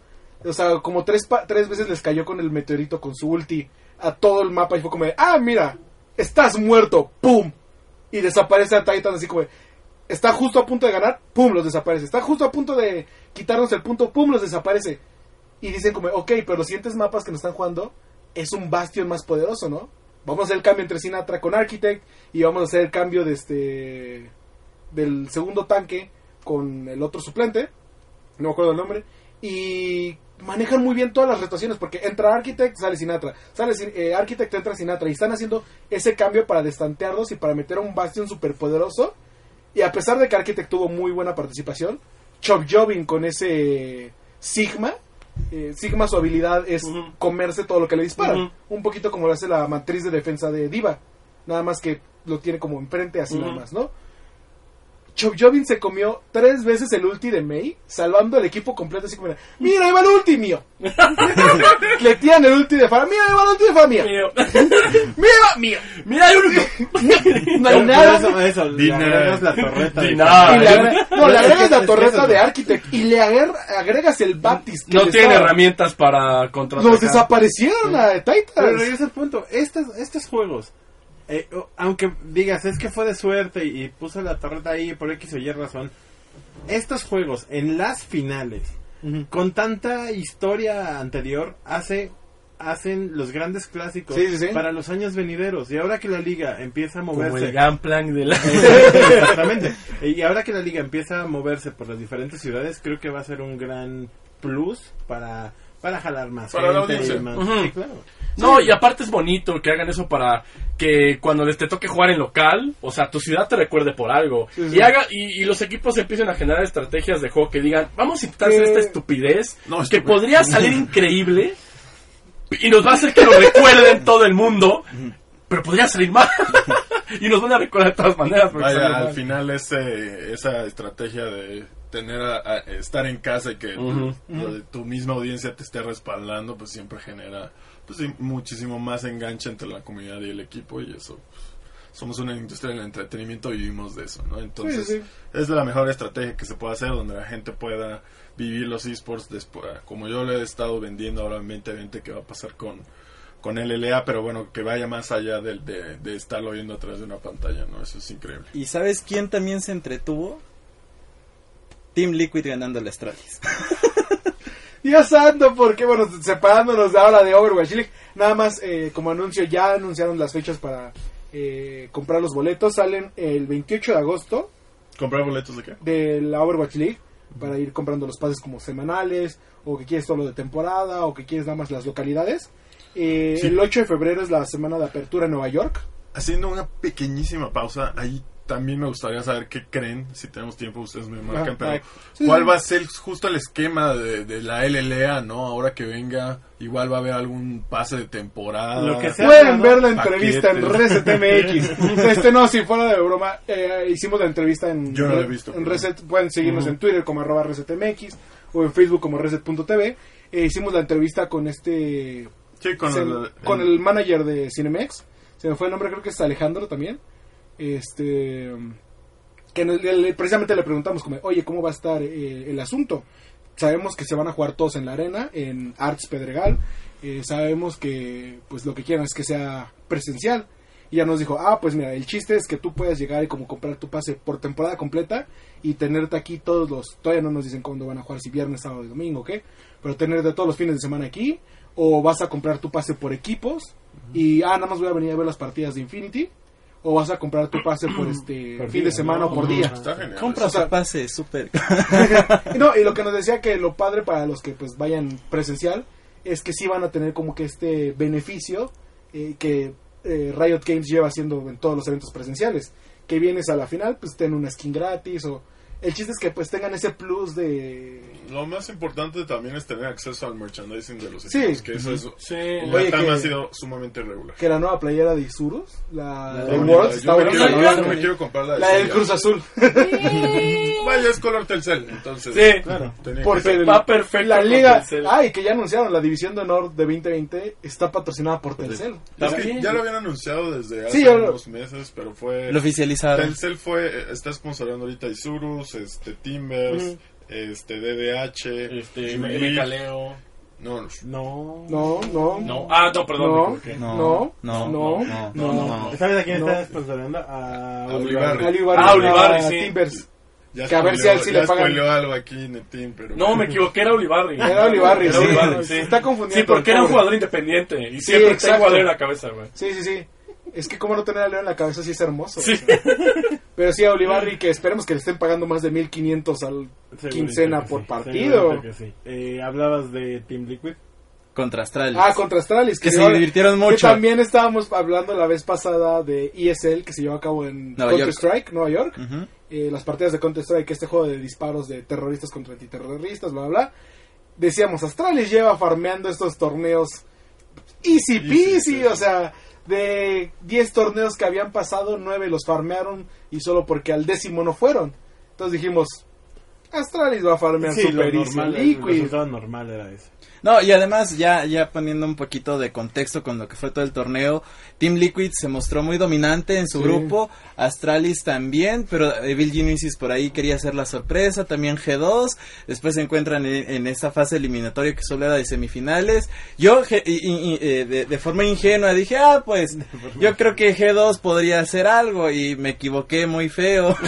O sea, como tres, tres veces les cayó con el meteorito, con su ulti, a todo el mapa. Y fue como de, ah, mira, estás muerto, ¡pum! Y desaparece a Titans así como de, está justo a punto de ganar, ¡pum! Los desaparece. Está justo a punto de quitarnos el punto, ¡pum! Los desaparece. Y dicen como, ok, pero los siguientes mapas que nos están jugando es un Bastion más poderoso, ¿no? Vamos a hacer el cambio entre Sinatra con Architect y vamos a hacer el cambio de este del segundo tanque con el otro suplente, no me acuerdo el nombre, y manejan muy bien todas las rotaciones porque entra Architect, sale Sinatra, sale eh, Architect, entra Sinatra y están haciendo ese cambio para destantearlos y para meter a un Bastion superpoderoso y a pesar de que Architect tuvo muy buena participación, Chop Jobin con ese Sigma eh, Sigma su habilidad es comerse todo lo que le disparan. Un poquito como lo hace la matriz de defensa de Diva. Nada más que lo tiene como enfrente así nada más, ¿no? Chop Jobin se comió tres veces el ulti de Mei, salvando al equipo completo así como, mira, ahí va el ulti mío. [LAUGHS] Le tiran el ulti de Fara, mira, ahí va el ulti de Fara mío. Mío. [LAUGHS] Mira, ahí va mío. Mira, hay uno. [LAUGHS] No hay Pero nada. Eso, eso, le agregas la torreta. de- Dina. Y le agrega- no, le Es agregas es la torreta de Architect y le agregas el Baptist. que No tiene estaba- herramientas para contraatacar. Los desaparecieron a Pero Titans. regresa al punto. Estos, estos juegos, eh, o- aunque digas es que fue de suerte y, y puse la torreta ahí por X o Y razón, estos juegos en las finales, con tanta historia anterior, hace hacen los grandes clásicos Sí, sí, sí. para los años venideros. Y ahora que la liga empieza a Como el moverse... Gunplank de la... [LAUGHS] Exactamente. Y ahora que la liga empieza a moverse por las diferentes ciudades, creo que va a ser un gran plus para, para jalar más Para la gente y audiencia. más- sí, claro. No, y aparte es bonito que hagan eso para que cuando les te toque jugar en local, o sea, tu ciudad te recuerde por algo. Sí, sí. Y haga y, y los equipos empiecen a generar estrategias de juego que digan, vamos a intentar hacer esta estupidez No, que podría [LAUGHS] salir increíble y nos va a hacer que lo recuerden todo el mundo, pero podría salir mal. [LAUGHS] y nos van a recordar de todas maneras. Vaya, al mal. final ese, esa estrategia de tener a, a- estar en casa y que de tu misma audiencia te esté respaldando, pues siempre genera pues sí, muchísimo más enganche entre la comunidad y el equipo y eso pues, somos una industria del entretenimiento y vivimos de eso, ¿no? Entonces Sí, sí. es la mejor estrategia que se puede hacer donde la gente pueda vivir los esports después, como yo le he estado vendiendo ahora 2020 que va a pasar con con LLA, pero bueno, que vaya más allá del- de, de estarlo viendo a través de una pantalla, ¿no? Eso es increíble. ¿Y sabes quién también se entretuvo? Team Liquid ganando el Astralis. [LAUGHS] Dios santo, porque bueno, separándonos de ahora de Overwatch League, nada más eh, como anuncio, ya anunciaron las fechas para eh, comprar los boletos, salen el 28 de agosto ¿Comprar boletos de qué? de la Overwatch League, para ir comprando los pases como semanales, o que quieres solo de temporada, o que quieres nada más las localidades. Eh, Sí. El 8 de febrero es la semana de apertura en Nueva York. Haciendo una pequeñísima pausa, ahí también me gustaría saber qué creen, si tenemos tiempo ustedes me marcan, Ah, pero ah, sí, cuál sí. va a ser justo el esquema de, de la LLA, ¿no? Ahora que venga, igual va a haber algún pase de temporada. Lo que sea. Pueden ver la entrevista en paquetes. Reset MX. [LAUGHS] este no, si fuera de broma, eh, hicimos la entrevista en, Yo no la he Re- visto, en pero- Reset. Pueden seguirnos en Twitter como arroba ResetMX o en Facebook como Reset.tv. Eh, hicimos la entrevista con este. Sí, con se- el, con el manager de Cinemex. Se me fue el nombre, creo que es Alejandro también. Este. Que precisamente le preguntamos, como, oye, ¿cómo va a estar eh, el asunto? Sabemos que se van a jugar todos en la arena, en Arts Pedregal. Eh, sabemos que pues lo que quieran es que sea presencial. Y ya nos dijo, ah, pues mira, el chiste es que tú puedas llegar y como comprar tu pase por temporada completa y tenerte aquí todos los, todavía no nos dicen cuándo van a jugar, si viernes, sábado y domingo, ¿qué? Pero tenerte todos los fines de semana aquí, o vas a comprar tu pase por equipos y, ah, nada más voy a venir a ver las partidas de Infinity, o vas a comprar tu pase por este Por fin día, de semana o por ¿no? día. Está genial. Compra O sea- su pase, súper. [LAUGHS] Y no, y lo que nos decía que lo padre para los que pues vayan presencial es que sí van a tener como que este beneficio eh, que eh, Riot Games lleva haciendo en todos los eventos presenciales. Que vienes a la final, pues ten una skin gratis o... El chiste es que pues tengan ese plus de... Lo más importante también es tener acceso al merchandising de los Sí. equipos, que eso es... Sí. La Oye, que- ha sido sumamente regular. Que la nueva playera de Isurus, la, de Yo está me bonita. quiero- La, yo me quiero comprar la de la del. Cruz Azul. [LAUGHS] Vaya, es color Telcel, entonces... Sí. Claro. Porque. Va perfecto la liga... Ay, que ya anunciaron, la División de Honor de 2020 está patrocinada por Telcel. Es que ya lo habían anunciado desde hace Sí, unos meses, pero fue... Lo oficializaron. Telcel fue, está sponsorando ahorita Isurus, este, Timbers, este, DDH, Este. Mecaleo. No, no, No. No, no. No. Ah, no, perdón. No. No, No, no, no, no, no. no. ¿Sabes a quién No. está sponsorando? A A Olivar. Ulibarri. Ali Ulibarri, Ah, a sí. Timbers. ya Que a ver si a él sí le pagan. algo aquí en el team, pero... No, me equivoqué, era Olivarri. Era Olivarri, sí. Olivarri, Se está confundiendo Sí, porque era un jugador independiente. Y siempre está exacto. jugador en la cabeza, güey. Sí, sí, sí. Es que como no tener a Leo en la cabeza sí es hermoso. Sí. o [LAUGHS] sea. Pero sí a Olivarri que esperemos que le estén pagando más de 1500 al Segurito quincena por sí, partido. que sí. Eh, Hablabas de Team Liquid. Contra Astralis. Ah, contra Astralis. Que se lleva- divirtieron Que mucho. también estábamos hablando la vez pasada de ESL que se llevó a cabo en Nueva Counter York. Strike, Nueva York. Eh, las partidas de Counter Strike, este juego de disparos de terroristas contra antiterroristas, bla, bla, bla. Decíamos, Astralis lleva farmeando estos torneos easy peasy, Easy, o sea, de 10 torneos que habían pasado, 9 los farmearon y solo porque al décimo no fueron. Entonces dijimos, Astralis va a farmear Sí, lo Super Easy normal, el resultado normal era eso. No, y además, ya, ya poniendo un poquito de contexto con lo que fue todo el torneo, Team Liquid se mostró muy dominante en su Sí. grupo, Astralis también, pero Evil Genesis por ahí quería hacer la sorpresa, también G2, después se encuentran en, en esta fase eliminatoria que solo era de semifinales. Yo, ge- y- y- y, eh, de, de forma ingenua, dije, ah, pues, yo creo que G2 podría hacer algo, y me equivoqué muy feo. [LAUGHS] [LAUGHS]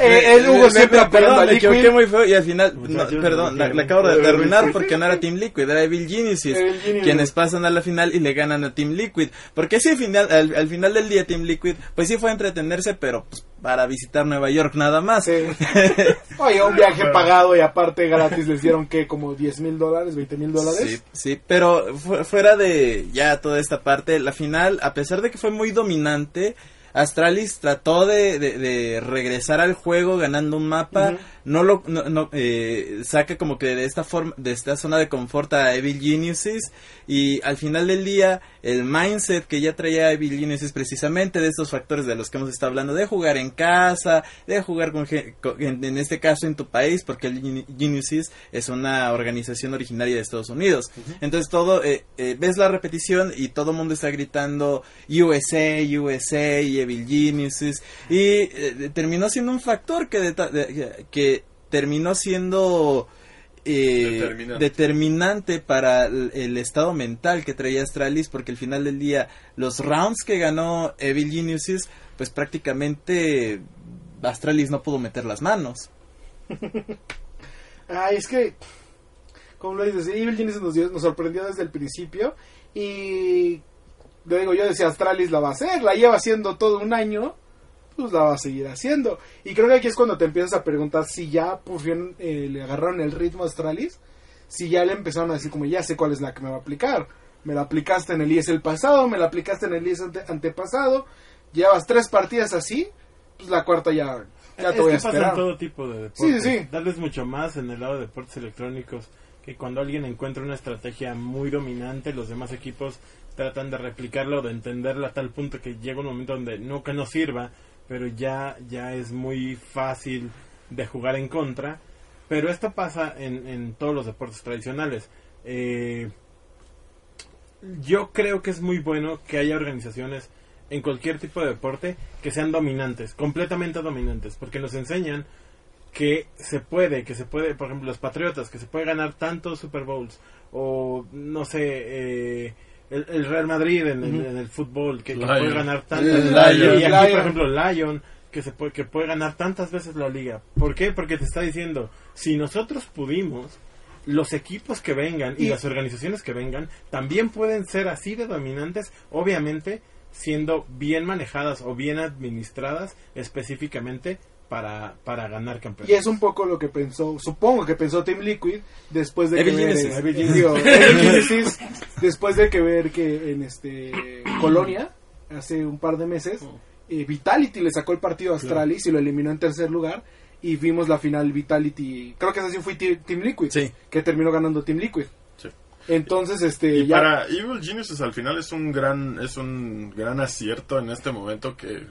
Eh, el Hugo me, siempre perdón, me equivoqué muy feo y al final, no, perdón, la, la acabo de, de porque no era Team Liquid, era Evil Geniuses, Evil Geniuses. quienes pasan a la final y le ganan a Team Liquid. Porque sí, final, al, al final del día Team Liquid, pues sí fue a entretenerse, pero pues, para visitar Nueva York nada más. Sí. [LAUGHS] Oye, un viaje pagado y aparte gratis les dieron que como 10 mil dólares, 20 mil dólares. Sí, sí, pero fu- fuera de ya toda esta parte, la final, a pesar de que fue muy dominante, Astralis trató de, de- de regresar al juego ganando un mapa, no lo no, no, eh, saca como que de esta forma de esta zona de confort a Evil Geniuses. Y al final del día el mindset que ya traía Evil Geniuses precisamente de estos factores de los que hemos estado hablando de jugar en casa, de jugar con, en, en este caso en tu país porque el Geniuses es una organización originaria de Estados Unidos. Entonces todo eh, eh, ves la repetición y todo el mundo está gritando USA, USA y Evil Geniuses y eh, terminó siendo un factor que de- que terminó siendo eh, Determinante. para el, estado mental que traía Astralis porque al final del día los rounds que ganó Evil Geniuses pues prácticamente Astralis no pudo meter las manos [LAUGHS] Ay, es que, como lo dices, Evil Geniuses nos, nos sorprendió desde el principio. Y, digo, yo decía, Astralis la va a hacer, la lleva haciendo todo un año, pues la va a seguir haciendo. Y creo que aquí es cuando te empiezas a preguntar si ya por fin eh, le agarraron el ritmo a Astralis, si ya le empezaron a decir como, ya sé cuál es la que me va a aplicar. Me la aplicaste en el IES pasado, me la aplicaste en el IES ante- antepasado, llevas tres partidas así, pues la cuarta ya, ya te es voy a que pasa en todo tipo de deportes. Sí, sí. Darles mucho más en el lado de deportes electrónicos que cuando alguien encuentra una estrategia muy dominante, los demás equipos tratan de replicarla o de entenderla a tal punto que llega un momento donde no que no sirva, pero ya ya es muy fácil de jugar en contra. Pero esto pasa en, en todos los deportes tradicionales. Eh, yo creo que es muy bueno que haya organizaciones en cualquier tipo de deporte que sean dominantes, completamente dominantes, porque nos enseñan que se puede, que se puede, por ejemplo, los Patriotas, que se puede ganar tantos Super Bowls, o no sé, eh, el, el Real Madrid en, en- en el fútbol, que, puede ganar tantas, y Lion. aquí, por ejemplo, Lion, que se puede, que puede ganar tantas veces la liga. ¿Por qué? Porque te está diciendo, si nosotros pudimos, los equipos que vengan y, Y- las organizaciones que vengan también pueden ser así de dominantes, obviamente siendo bien manejadas o bien administradas específicamente para, para ganar Y campeonatos. es un poco lo que pensó, supongo que pensó Team Liquid después de Evil que ver, Genesis. eh, Evil digo, [LAUGHS] Evil Genesis, después de que ver que en este Colonia hace un par de meses eh, Vitality le sacó el partido a Astralis y lo eliminó en tercer lugar y vimos la final Vitality, creo que así fue Ti- Team Liquid, Sí. que terminó ganando Team Liquid. Sí. Entonces, este, Y ya para Evil Geniuses al final es un gran es un gran acierto en este momento que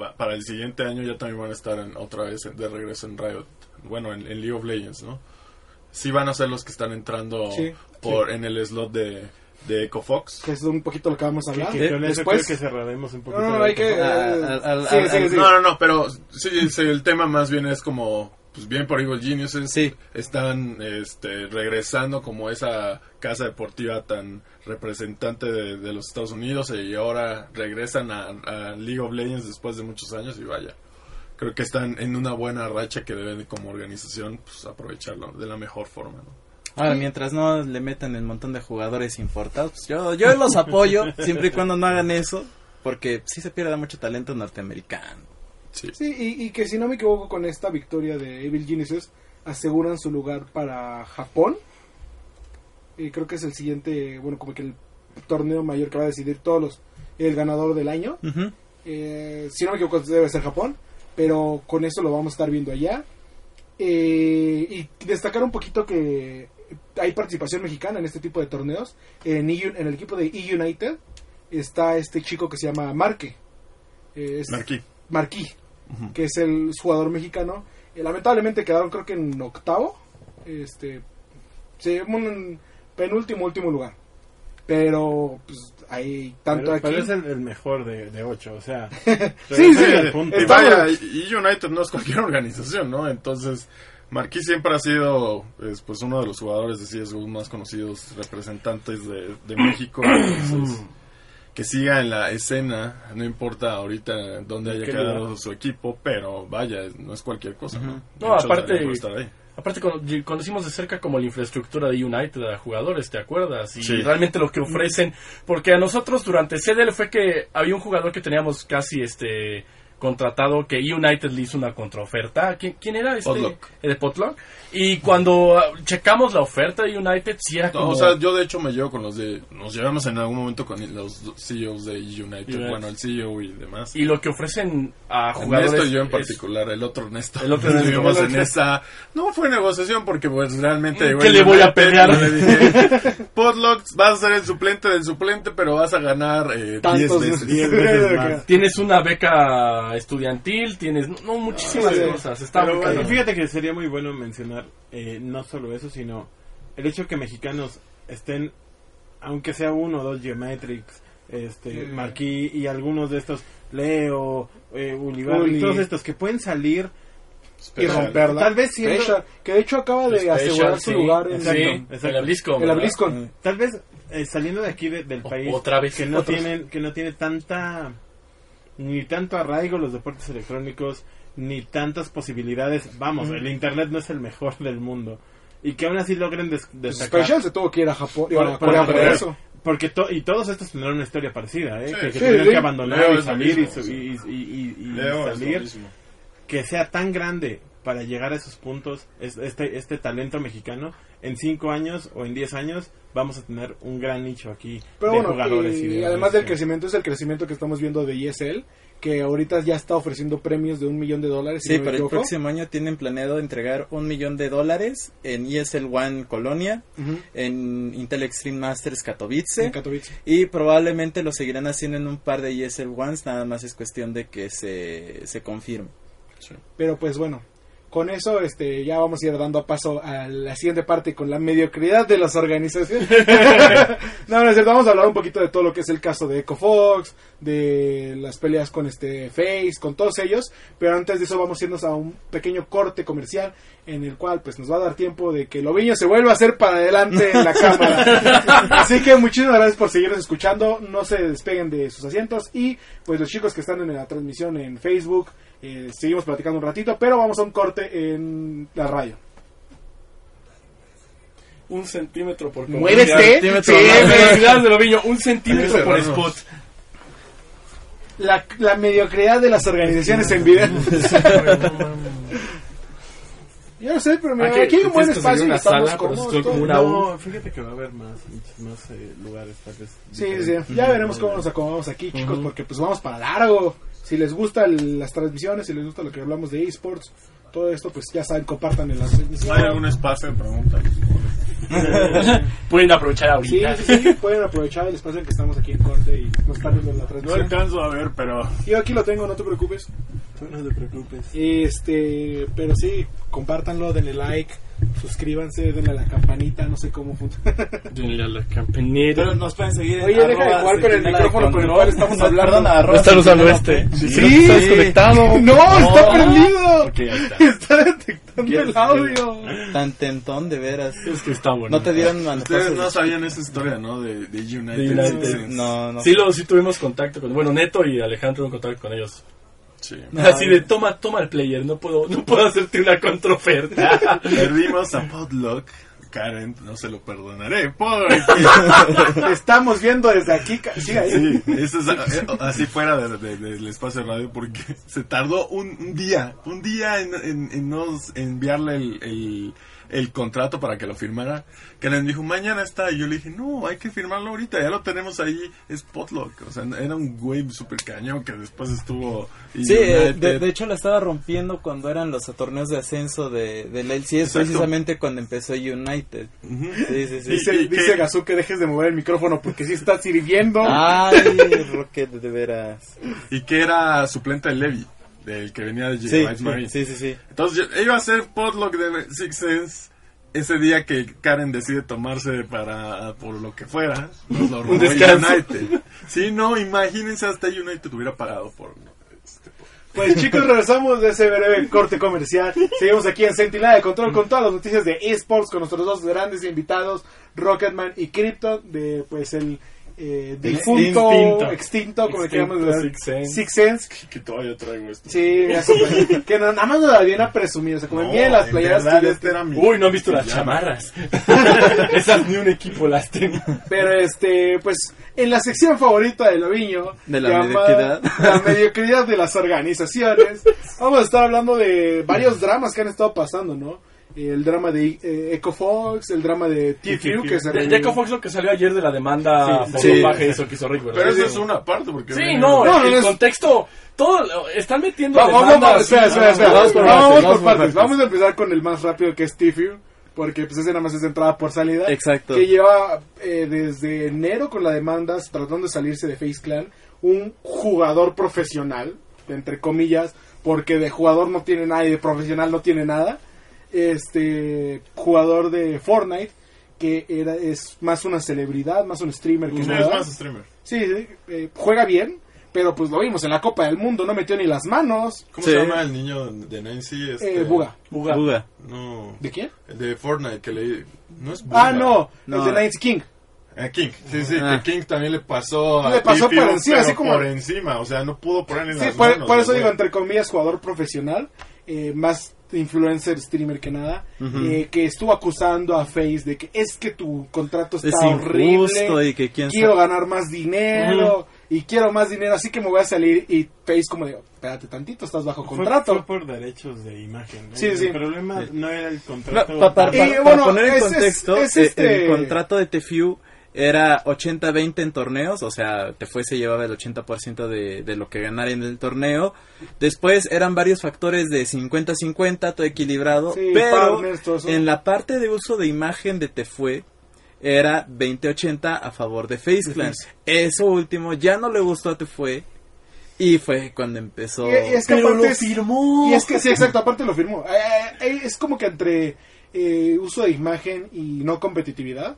va- para el siguiente año ya también van a estar en- otra vez de regreso en Riot, bueno, en, en League of Legends, ¿no? Sí van a ser los que están entrando Sí, por en el slot de, de Echo Fox. que es un poquito lo que vamos a Que- hablar. que con eso Después, creo que cerraremos un poquito. no, no, hay que... eh. No, no, no, pero sí, sí, el tema más bien es como, pues bien por Evil Geniuses, Sí. están este, regresando como esa casa deportiva tan representante de, de los Estados Unidos y ahora regresan a, a League of Legends después de muchos años y vaya, creo que están en una buena racha que deben como organización pues, aprovecharlo de la mejor forma, ¿no? Ahora, mientras no le metan el montón de jugadores importados, pues yo, yo los apoyo, siempre y cuando no hagan eso, porque sí se pierde mucho talento norteamericano. Sí. Sí, y, y que si no me equivoco con esta victoria de Evil Geniuses, aseguran su lugar para Japón. Y creo que es el siguiente, bueno, como que el torneo mayor que va a decidir todos los, el ganador del año. Eh, si no me equivoco, debe ser Japón, pero con eso lo vamos a estar viendo allá. Eh, y destacar un poquito que hay participación mexicana en este tipo de torneos. En, en el equipo de E United está este chico que se llama Marque. Eh, es- Marquí. Que es el jugador mexicano. Eh, lamentablemente quedaron creo que en octavo. Este, sí, un penúltimo, último lugar. Pero pues hay tanto pero, aquí. pero es el, el mejor de, de ocho, o sea. [LAUGHS] Sí, sí. Y vaya, y United no es cualquier [LAUGHS] organización, ¿no? Entonces, Marquis siempre ha sido es, pues uno de los jugadores de CSGO más conocidos, representantes de, de México. [CLEARS THROAT] Entonces, que siga en la escena, no importa ahorita dónde haya ¿Qué quedado su equipo, pero vaya, no es cualquier cosa. ¿no? No, aparte-. Aparte, conocimos de cerca como la infraestructura de United a jugadores, ¿te acuerdas? Y Sí. realmente lo que ofrecen, porque a nosotros durante CDL fue que había un jugador que teníamos casi este contratado que United le hizo una contraoferta. ¿Quién, quién era este? Potluck. El de Potluck. Y cuando ah, checamos la oferta de United, sí era No, como... o sea, yo de hecho me llevo con los de. Nos llevamos en algún momento con los CEOs de United, United. bueno, el CEO y demás. y lo que ofrecen a jugadores... Ernesto y yo en es- particular, el otro Ernesto. El otro Ernesto. [LAUGHS] Estuvimos El en esa. No fue negociación porque, pues realmente. ¿Qué le voy a United, pelear? le dije, [LAUGHS] Potluck, vas a ser el suplente del suplente, pero vas a ganar eh, 10 Tantos veces. diez veces más. Tienes una beca estudiantil, tienes... No, muchísimas Sí, cosas. Está Pero bueno, fíjate que sería muy bueno mencionar eh, no solo eso, sino el hecho que mexicanos estén, aunque sea uno o dos Geometrics, este, Mm. Marquis y algunos de estos, Leo, eh, Ulibarri, Uli. todos estos que pueden salir y romperla. Tal vez siendo- Special, que de hecho acaba de Special, asegurar su sí. lugar en Exacto, Sí, exacto. la ¿verdad? BlizzCon. Tal vez eh, saliendo de aquí de- del O- país otra vez. que no Otra vez. tienen que no tiene tanta ni tanto arraigo los deportes electrónicos ni tantas posibilidades. Vamos, el internet no es el mejor [LAUGHS] del mundo y que aún así logren des- Pues destacar. Special se tuvo que ir a Japón, Por- a por- Corea por por- eso. Porque to- y todos estos tendrán una historia parecida, ¿eh? Sí, que, que sí, tuvieron sí. que abandonar Leo y salir y, mismo, su- sí. y- y- Leo salir. Que sea tan grande para llegar a esos puntos, es- este, este talento mexicano, en 5 años o en 10 años vamos a tener un gran nicho aquí Pero de bueno, jugadores. y, y de además del crecimiento es el crecimiento que estamos viendo de ESL, que ahorita ya está ofreciendo premios de un millón de dólares. si Sí, no para el próximo año tienen planeado entregar un millón de dólares en ESL One Colonia, en Intel Extreme Masters Katowice. en Katowice. Y probablemente lo seguirán haciendo en un par de ESL Ones, nada más es cuestión de que se, se confirme. Pero pues bueno, con eso este ya vamos a ir dando paso a la siguiente parte con la mediocridad de las organizaciones. [LAUGHS] no, no vamos a hablar un poquito de todo lo que es el caso de EcoFox, de las peleas con este Face, con todos ellos, pero antes de eso vamos a irnos a un pequeño corte comercial en el cual pues nos va a dar tiempo de que Loviño se vuelva a hacer para adelante en la cámara. [LAUGHS] Así que muchísimas gracias por seguirnos escuchando, no se despeguen de sus asientos y pues los chicos que están en la transmisión en Facebook, eh, seguimos platicando un ratito, pero vamos a un corte en la radio. Un centímetro por ¡Muévete! comunidad. Sí, Felicidades de Loviño, un centímetro por spot. La, la mediocridad de las organizaciones en video. [LAUGHS] Yo no sé, pero mira, Aquí aquí hay un buen espacio una estamos sala, como una- No, fíjate que va a haber más, muchos más eh, lugares tal vez. Sí, sí, diferentes. sí. Ya veremos cómo nos acomodamos aquí, chicos, porque pues vamos para largo. Si les gustan las transmisiones, si les gusta lo que hablamos de esports, todo esto, pues ya saben, compartan en las ¿Hay algún espacio de preguntas? [LAUGHS] Pueden aprovechar Sí, ahorita. sí, sí, pueden aprovechar el espacio en que estamos aquí en corte y nos están viendo la No transmisión. alcanzo a ver, pero Yo aquí lo tengo, no te preocupes. No te preocupes. Este, pero sí, compártanlo, denle like, suscríbanse, denle a la campanita, no sé cómo funciona. [LAUGHS] Denle a la campanita. Pero nos pueden seguir en Oye, deja de jugar con el micrófono con el Control. cual estamos No, hablando. perdón, No están usando este. Sí, estás conectado. [LAUGHS] ¡No! ¡Está prendido! Está. Está detectando el audio. Tan tentón, de veras. Es que está bueno. No te dieron ustedes no sabían esa historia, ¿no? De, United. No, no. Sí, lo, sí tuvimos contacto con... Bueno, Neto y Alejandro tuvieron contacto con ellos. Sí. Así de, toma, toma el player, no puedo, no puedo hacerte una contraoferta. [LAUGHS] Perdimos a Podlock. Karen, no se lo perdonaré. Porque Te [LAUGHS] estamos viendo desde aquí. Siga ahí. Sí, eso es eh, así fuera de- de- del espacio de radio porque se tardó un, un día, un día en, en, en nos enviarle el, el, el contrato para que lo firmara. Que le dijo, mañana está. Y yo le dije, no, hay que firmarlo ahorita, ya lo tenemos ahí, es Potluck. O sea, era un güey super cañón que después estuvo... Sí, eh, de, de hecho la estaba rompiendo cuando eran los torneos de ascenso de, del LCS, Exacto. precisamente cuando empezó United. Ujú. Sí, sí, sí. Dice, ¿Y qué? dice Gazú que dejes de mover el micrófono porque sí está sirviendo. Ay, [LAUGHS] Rocket, de veras. Y que era suplente de Levi, del que venía de Sí, Vice Marine. sí, sí, sí. Entonces yo- iba a ser Podlock de Six Sense ese día que Karen decide tomarse para por lo que fuera, nos lo robó. United. Sí, no, imagínense hasta United hubiera pagado por este, por- Pues chicos, regresamos de ese breve corte comercial. Seguimos aquí en Sentinela de Control con todas las noticias de esports con nuestros dos grandes invitados, Rocketman y Krypton, de pues el eh, difunto, Instinto. extinto, como le Extinto, llamar. Six Sense. Six Sense. Que todavía traigo esto. Sí, [LAUGHS] que nada más nos la viene a presumir. O sea, como No, bien las en playeras verdad, que este era mi- Uy, no han visto las chamarras. [LAUGHS] Esas ni un equipo las tengo. Pero este, pues, en la sección favorita de Loviño, De la mediocridad. La mediocridad de las organizaciones. Vamos a estar hablando de varios dramas que han estado pasando, ¿no? El drama de eh, EcoFox, el drama de TFU, que se De Jacob Fox lo que salió ayer de la demanda Sí, por sí. dopaje hizo que hizo Rick, ¿verdad? Pero eso es una parte, porque... Sí, no, No, el, no contexto, todo, están metiendo Vamos, vamos, demandas. vamos, espera, espera, espera. Vamos por Vamos partes, por vamos por partes. Vamos a empezar con el más rápido que es TFU, porque pues ese nada más es entrada por salida. Exacto. Que lleva eh, desde enero con la demanda tratando de salirse de Face Clan un jugador profesional, entre comillas, porque de jugador no tiene nada y de profesional no tiene nada. Este jugador de Fortnite que era es más una celebridad, más un streamer que Sí, nada. es más streamer. Sí, sí, eh, juega bien, pero pues lo vimos en la Copa del Mundo, no metió ni las manos. ¿Cómo Sí. se llama el niño de Nancy? Este, Eh, Buga. Buga. Buga. No, ¿De quién? el de Fortnite, que le... No es Buga. Ah, no, No. el de Night King. A King, sí, sí, Ah. que King también le pasó a Le pasó por encima, pero así como- por encima, o sea, no pudo poner en Sí, las por, manos, por eso digo, entre comillas, jugador profesional, eh, más influencer, streamer que nada, Ujú. eh, que estuvo acusando a Face de que es que tu contrato está Es horrible, y que quién quiero sabe. ganar más dinero y quiero más dinero, así que me voy a salir y Face como de, espérate tantito, estás bajo Fue- contrato. Fue, por derechos de imagen. Sí, el sí. problema Sí. no era el No, contrato. pa- pa- Y, bueno, para poner en es- es- contexto, es eh, este- el contrato de TFU era 80-20 en torneos, o sea, Tefue se llevaba el 80% de, de lo que ganara en el torneo. Después eran varios factores de 50-50, todo equilibrado, Sí, pero partners, todo eso. en la parte de uso de imagen de Tefue era 20-80 a favor de Face Clan. Eso último ya no le gustó a Tefue y fue cuando empezó... Y, y es que Pero aparte lo es- firmó. Y es que sí, exacto, aparte lo firmó. Eh, eh, es como que entre eh, uso de imagen y no competitividad,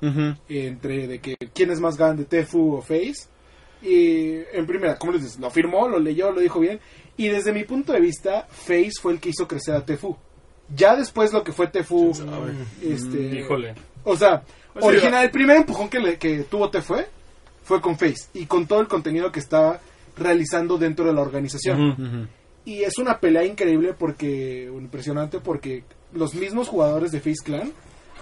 entre de que quién es más grande, Tefu o Face. Y en primera, como les dices, lo firmó, lo leyó, lo dijo bien. Y desde mi punto de vista, Face fue el que hizo crecer a Tefu. Ya después lo que fue Tefu, ¿Quién sabe? este, Híjole. o sea, original, el primer empujón que, le- que tuvo Tefu fue con Face y con todo el contenido que estaba realizando dentro de la organización. Y es una pelea increíble porque, impresionante porque los mismos jugadores de Face Clan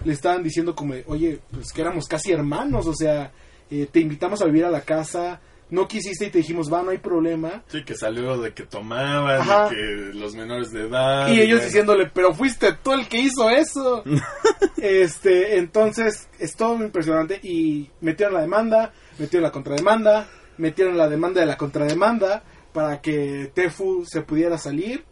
le estaban diciendo como, oye, pues que éramos casi hermanos, o sea, eh, te invitamos a vivir a la casa, no quisiste y te dijimos, va, no hay problema. Sí, que salió de que tomaban, Ajá. de que los menores de edad. y ellos bueno. diciéndole, pero fuiste tú el que hizo eso. [LAUGHS] este, entonces, es todo muy impresionante y metieron la demanda, metieron la contrademanda, metieron la demanda de la contrademanda para que Tefu se pudiera salir.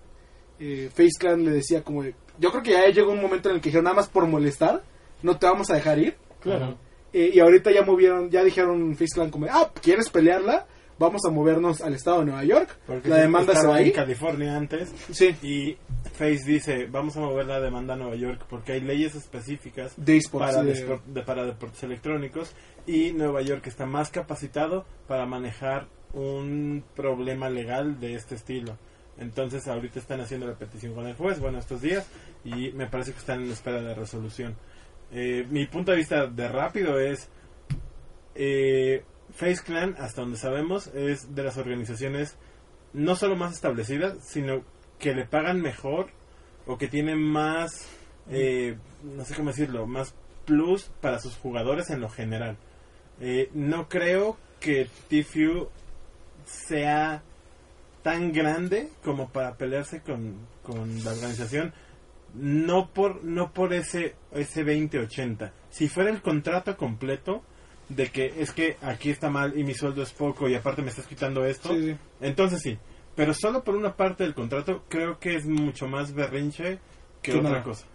Eh, Face Clan le decía como, yo creo que ya llegó un momento en el que dijeron, nada más por molestar, no te vamos a dejar ir. Claro. Eh, y ahorita ya movieron, ya dijeron Face Clan como, ah, ¿quieres pelearla? Vamos a movernos al estado de Nueva York. Porque la demanda se estaba va en ahí. California antes. Sí, Y Face dice, vamos a mover la demanda a Nueva York porque hay leyes específicas de esports. para, de- despor- de- para deportes electrónicos y Nueva York está más capacitado para manejar un problema legal de este estilo. Entonces ahorita están haciendo la petición con el juez, bueno, estos días, y me parece que están en espera de resolución. Eh, mi punto de vista de rápido es, eh, Face Clan, hasta donde sabemos, es de las organizaciones no solo más establecidas, sino que le pagan mejor o que tienen más, eh, no sé cómo decirlo, más plus para sus jugadores en lo general. Eh, no creo que TFU sea tan grande como para pelearse con, con la organización no por no por ese ese 20-80 si fuera el contrato completo de que es que aquí está mal y mi sueldo es poco y aparte me estás quitando esto Sí, sí. entonces sí pero solo por una parte del contrato creo que es mucho más berrinche que Que otra nada. cosa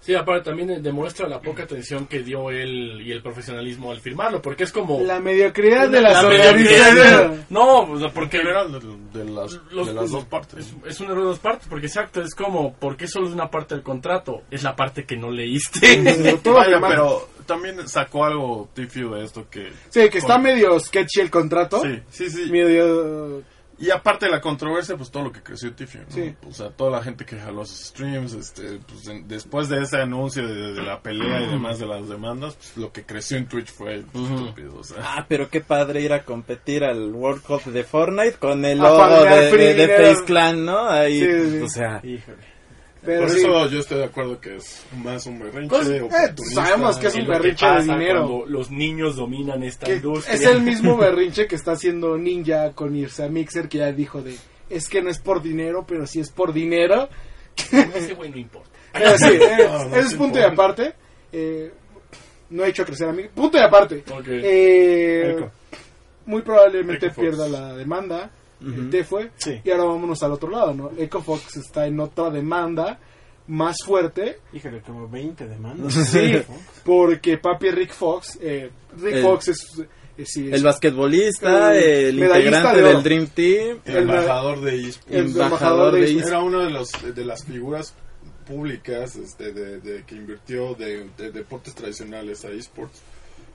Sí, aparte también demuestra la poca atención que dio él y el profesionalismo al firmarlo, porque es como... La mediocridad de las La organizaciones. mediocridad. No, porque era de, de las, Los- de las dos partes. es, es un error de dos partes, porque exacto, es como, ¿por qué solo es una parte del contrato? Es la parte que no leíste. [LAUGHS] Vaya, pero también sacó algo TFU de esto que... Sí, que está con- medio sketchy el contrato. Sí, sí, sí. Medio... Y aparte de la controversia, pues todo lo que creció Tiffy, ¿no? Sí. O sea, toda la gente que jaló sus streams, este, pues en- después de ese anuncio de, de la pelea y demás de las demandas, pues lo que creció en Twitch fue estúpido, o sea. Ah, pero qué padre ir a competir al World Cup de Fortnite con el A logo de, de-. Face Clan, ¿no? Ahí, Sí, sí. o sea, Híjole. Pero Por sí, eso yo estoy de acuerdo que es más un berrinche. Pues, eh, oportunista. sabemos que es un berrinche de dinero. cuando los niños dominan esta que industria. es el mismo [LAUGHS] berrinche que está haciendo Ninja con irse a Mixer que ya dijo de es que no es por dinero, pero sí es por dinero. Ese güey no importa. [LAUGHS] Pero sí, [LAUGHS] eh, No, no ese es punto y aparte. Eh, no he hecho crecer a mí. Punto y aparte. Eh, muy probablemente Fox. pierda la demanda. El T fue. Sí. Y ahora vámonos al otro lado, ¿no? EcoFox está en otra demanda más fuerte. Híjole, como 20 demandas. Sí, porque papi Rick Fox, eh, Rick El- Fox es, eh, sí, es el basquetbolista, El integrante de del Dream Team, El embajador de eSports. el embajador de. Era uno de los de las figuras públicas este, de, de- que invirtió de, de deportes tradicionales a esports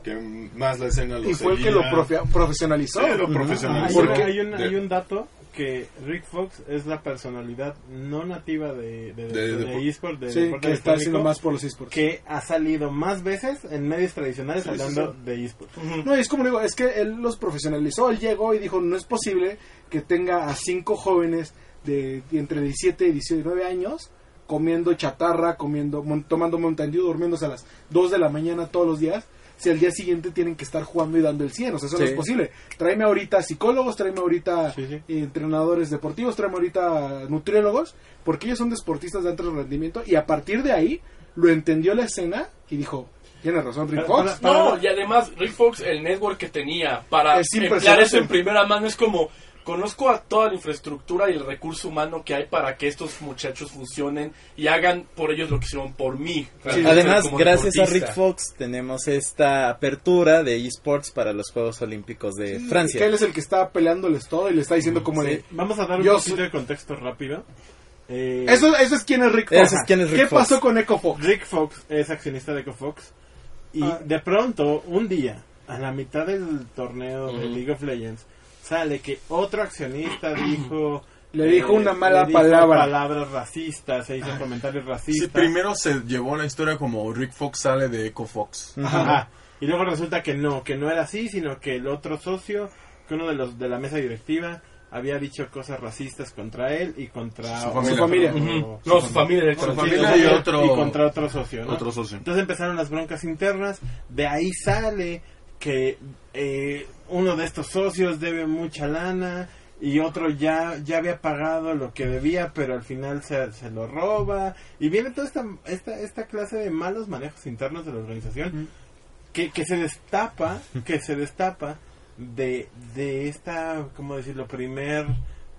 que más la escena lo y fue el que lo profe- profesionalizó. Sí, lo Ah, hay, profesionalizó. ¿Por qué? hay un, hay un dato que Rick Fox es la personalidad no nativa de, de, De- de, de- eSport, de Sí, que está haciendo más por los esports. que ha salido más veces en medios tradicionales Sí, hablando sí. de eSport. No, y es como digo, es que él los profesionalizó. Él llegó y dijo, no es posible que tenga a cinco jóvenes de, de entre 17 y 19 años comiendo chatarra, comiendo, mon- tomando Mountain Dew, durmiéndose a las 2 de la mañana todos los días. Si al día siguiente tienen que estar jugando y dando el 100, o sea, eso no es posible. Tráeme ahorita psicólogos, tráeme ahorita Sí, sí. eh, entrenadores deportivos, tráeme ahorita nutriólogos, porque ellos son deportistas de alto rendimiento y a partir de ahí lo entendió la escena y dijo, tiene razón Rick Fox. No, y además Rick Fox, el network que tenía para Es emplear eso en primera mano es como, conozco a toda la infraestructura y el recurso humano que hay para que estos muchachos funcionen y hagan por ellos lo que hicieron por mí. Además, gracias a. Rick Fox tenemos esta apertura de esports para los Juegos Olímpicos de Que Francia. él es el que está peleándoles todo y le está diciendo como Sí, de... Vamos a dar un poquito de contexto rápido. Eh, Eso, eso es quién es Rick Fox. Eso es quién es Rick ¿Qué Fox. pasó con Echo Fox? Rick Fox es accionista de EcoFox y Ah. de pronto, un día, a la mitad del torneo de. League of Legends, sale que otro accionista [CLEARS THROAT] dijo... eh, Le dijo una mala le dijo palabra. palabras racistas, se hizo comentarios Sí, racistas. primero se llevó la historia como Rick Fox sale de Echo Fox. Ajá. Y luego resulta que no, que no era así, sino que el otro socio, que uno de los de la mesa directiva, había dicho cosas racistas contra él y contra Su familia. Su familia. No, su familia Sí, familia su y otro- y contra otro socio, ¿no? Otro socio. Entonces empezaron las broncas internas, de ahí sale que eh, uno de estos socios debe mucha lana y otro ya ya había pagado lo que debía, pero al final se, se lo roba y viene toda esta, esta esta clase de malos manejos internos de la organización que, que se destapa, que se destapa de, de esta, ¿cómo decirlo? Primer,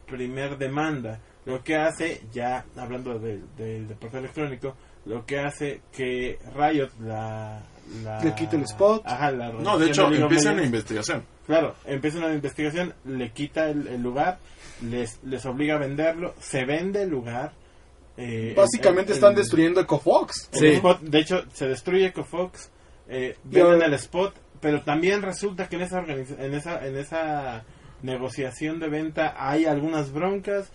primer demanda. Lo que hace, ya hablando de- del deporte electrónico, lo que hace que Riot la... la Le quite el spot. Ajá, la No, de hecho, empieza una investigación. Claro, empieza una investigación, le quita el, el lugar, les, les obliga a venderlo, se vende el lugar. eh, Básicamente el- están el- destruyendo Echo Fox. el Sí. spot, de hecho, se destruye EcoFox, eh, venden el spot, pero también resulta que en esa, en esa, en esa negociación de venta hay algunas broncas.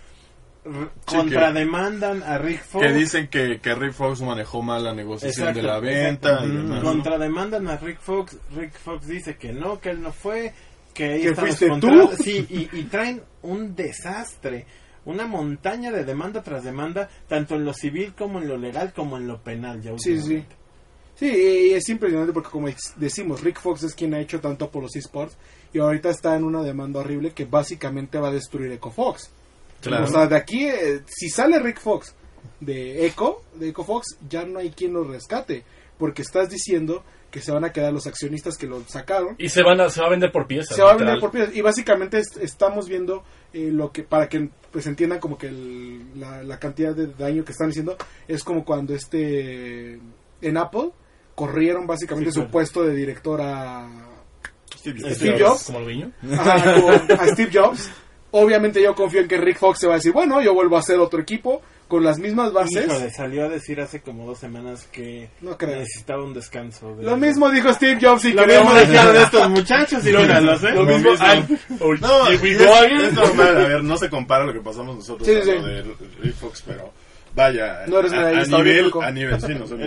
Sí, contrademandan a Rick Fox. Que dicen que, que Rick Fox manejó mal la negociación Exacto, de la venta exacto. y demás. Contrademandan a Rick Fox. Rick Fox dice que no, que él no fue, que ahí Que fuiste tú. Sí, y, y traen un desastre. Una montaña de demanda tras demanda, tanto en lo civil como en lo legal como en lo penal. Ya Sí, sí. Sí, y es impresionante porque como decimos, Rick Fox es quien ha hecho tanto por los esports y ahorita está en una demanda horrible que básicamente va a destruir Echo Fox. Claro. O sea, de aquí, eh, si sale Rick Fox de Echo, de Echo Fox, ya no hay quien lo rescate. Porque estás diciendo que se van a quedar los accionistas que lo sacaron. Y se, van a, se va a vender por piezas. Se va a vender por piezas. Y básicamente es- estamos viendo eh, lo que, para que pues entiendan como que el- la, la cantidad de daño que están diciendo, es como cuando este, en Apple, corrieron básicamente Sí, su claro. puesto de director a, Steve Steve Jobs. Jobs. Como el. Ajá, a Steve Jobs. Obviamente yo confío en que Rick Fox se va a decir, bueno, yo vuelvo a hacer otro equipo con las mismas bases. Híjole, salió a decir hace como dos semanas que No creo. necesitaba un descanso. de- Lo mismo dijo Steve Jobs y Lo mismo dijeron estos muchachos y míralos, ¿eh? Lo mismo. ay, oh, No, es, normal, a ver, no se compara lo que pasamos nosotros Sí, sí. lo de Rick Fox, pero vaya, No eres a, nivel, a nivel, sí, no soy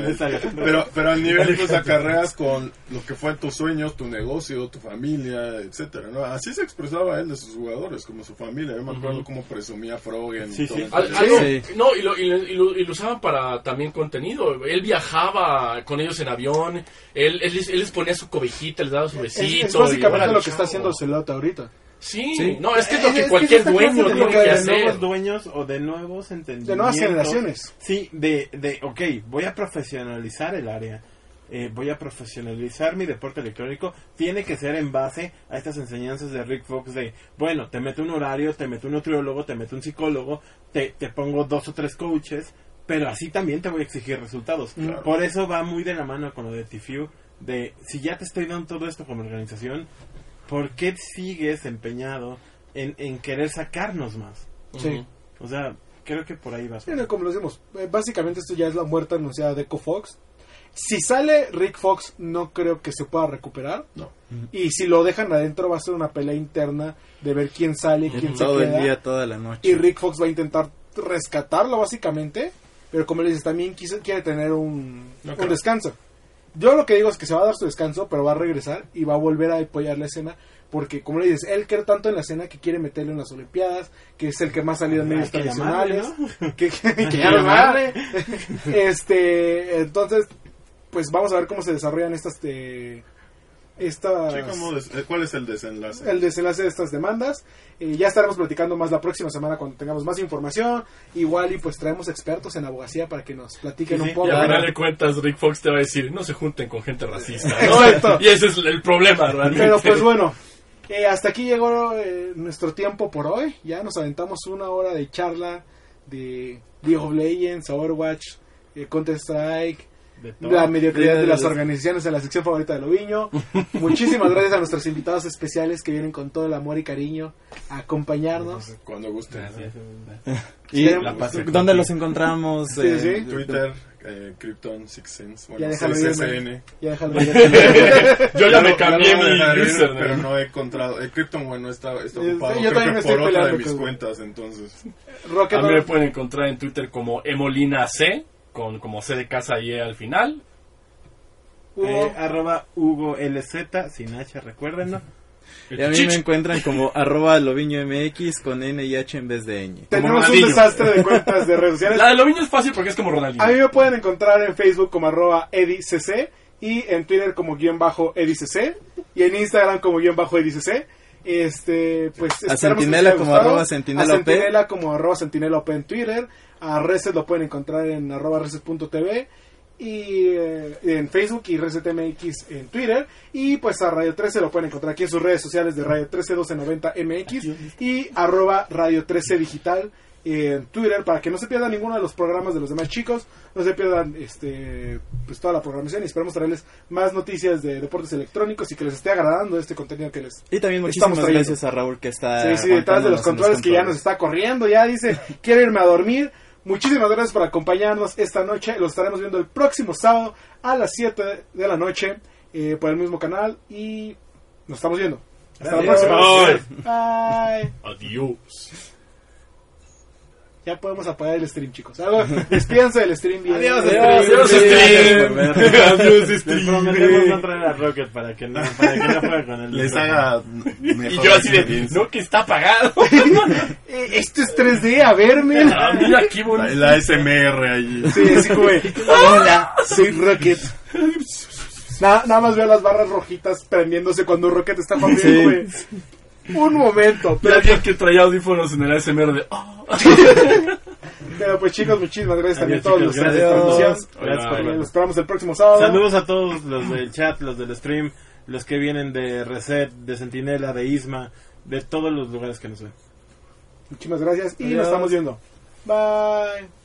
pero, pero al nivel pues acarreas con lo que fue tus sueños, tu negocio, tu familia, etcétera, ¿no? Así se expresaba él de sus jugadores, como su familia, yo me acuerdo cómo presumía Frogen y Sí, todo sí. eso. Al- algo- Sí. No, y lo, y, lo, y lo- y lo usaban para también contenido. Él viajaba con ellos en avión, él, él, les, él les ponía su cobijita, les daba su Es, besito. es básicamente lo que está haciendo Celota ahorita. Sí, Sí. no, es que es lo Eh, que es cualquier dueño tiene que de hacer. nuevos dueños o de nuevos entendimientos. De nuevas generaciones. Sí, de, de, ok, voy a profesionalizar el área. eh, voy a profesionalizar mi deporte electrónico. Tiene que ser en base a estas enseñanzas de Rick Fox de, bueno, te meto un horario, te meto un nutriólogo, te meto un psicólogo, te, te pongo dos o tres coaches, pero así también te voy a exigir resultados. Claro. Por eso va muy de la mano con lo de TFU, de si ya te estoy dando todo esto como organización, ¿por qué sigues empeñado en, en querer sacarnos más? Sí. O sea, creo que por ahí va. Sí, no, como lo decimos, eh, básicamente esto ya es la muerte anunciada de Echo Fox. Si sale Rick Fox, no creo que se pueda recuperar. No. Y si lo dejan adentro, va a ser una pelea interna de ver quién sale, quién se Todo el queda. día, toda la noche. Y Rick Fox va a intentar rescatarlo, básicamente. Pero como le dices, también quiso- quiere tener un, No un descanso. Yo lo que digo es que se va a dar su descanso, pero va a regresar y va a volver a apoyar la escena. Porque, como le dices, él cree tanto en la escena que quiere meterle en las Olimpiadas, que es el que más ha salido en medios llamarle, tradicionales. [LAUGHS] que, que- que ya llamarle. este, entonces, pues vamos a ver cómo se desarrollan estas. eh, estas Sí, ¿cómo des- eh, ¿Cuál es el desenlace? el desenlace de estas demandas. Eh, ya estaremos platicando más la próxima semana cuando tengamos más información. Igual y pues traemos expertos en abogacía para que nos platiquen Sí, un poco. Y al final de cuentas, Rick Fox te va a decir, no se junten con gente racista. ¿no? Exacto. Y ese es el problema, realmente. Pero pues bueno, eh, hasta aquí llegó eh, nuestro tiempo por hoy. Ya nos aventamos una hora de charla de League of Legends, Overwatch, eh, Counter Strike, De la mediocridad de las organizaciones en la sección favorita de Loviño. [LAUGHS] Muchísimas gracias a nuestros invitados especiales que vienen con todo el amor y cariño a acompañarnos. Cuando guste. ¿Y dónde los encontramos? Sí, Eh, sí. Twitter, eh, Krypton, Six Sense, bueno, Ya déjalo CSN. Ya déjalo. Yo ya me cambié mi username. Pero no he encontrado. El Krypton, bueno, está, está ocupado. yo creo que por otra de mis cuentas, entonces. Rocket A mí me pueden encontrar en Twitter como Emolina C, con como C de casa y E al final. Hugo. Eh, arroba Hugo LZ, sin H, recuérdenlo. Y a mí me encuentran como [LAUGHS] arroba loviño mx con n y h en vez de ñ. Tenemos un desastre de cuentas de redes sociales. La de Loviño es fácil porque es como Ronaldinho. A mí me pueden encontrar en Facebook como arroba edicc y en Twitter como guion bajo edicc y en Instagram como guion bajo edicc. Este, pues A haya como arroba Centinela A OP. Centinela como arroba Centinela OP en Twitter. A Reset lo pueden encontrar en arroba reset.tv y eh, en Facebook y ResetMX en Twitter. Y pues a Radio 13 lo pueden encontrar aquí en sus redes sociales de Radio 13 1290 MX y arroba Radio 13 Digital en Twitter para que no se pierdan ninguno de los programas de los demás chicos, no se pierdan este pues toda la programación y esperamos traerles más noticias de deportes electrónicos y que les esté agradando este contenido que les Y también Estamos muchísimas gracias a Raúl que está. Sí, sí, detrás de los controles que ya nos está corriendo, ya dice, [LAUGHS] quiero irme a dormir. Muchísimas gracias por acompañarnos esta noche. Los estaremos viendo el próximo sábado a las 7 de la noche eh, por el mismo canal y nos estamos viendo. Hasta la Adiós. próxima. Bye. Adiós. Ya podemos apagar el stream, chicos. Algo, despídense del stream bien. Adiós, Adiós, stream. stream. Adiós, Adiós, Les prometemos no traer a Rocket para que no, para que no juegue con el Les haga. Y mejor yo así de, no, que está apagado. [LAUGHS] [LAUGHS] Eh, Esto es 3D, a verme. Ah, [LAUGHS] mira La, bonito. la SMR allí. Sí, así como, hola, soy Rocket. Nada, nada más veo las barras rojitas prendiéndose cuando Rocket está jugando. Sí. güey. Un momento, Y pero, alguien que traía audífonos en el ASMR de... "Ah". pero pues chicos, muchísimas gracias también a todos los gracias. transmisión. Gracias por. Los esperamos el próximo sábado. Saludos a todos los del chat, los del stream, los que vienen de Reset, de Sentinela, de Isma, de todos los lugares que nos ven. Muchísimas gracias y Adiós. nos estamos viendo. Bye.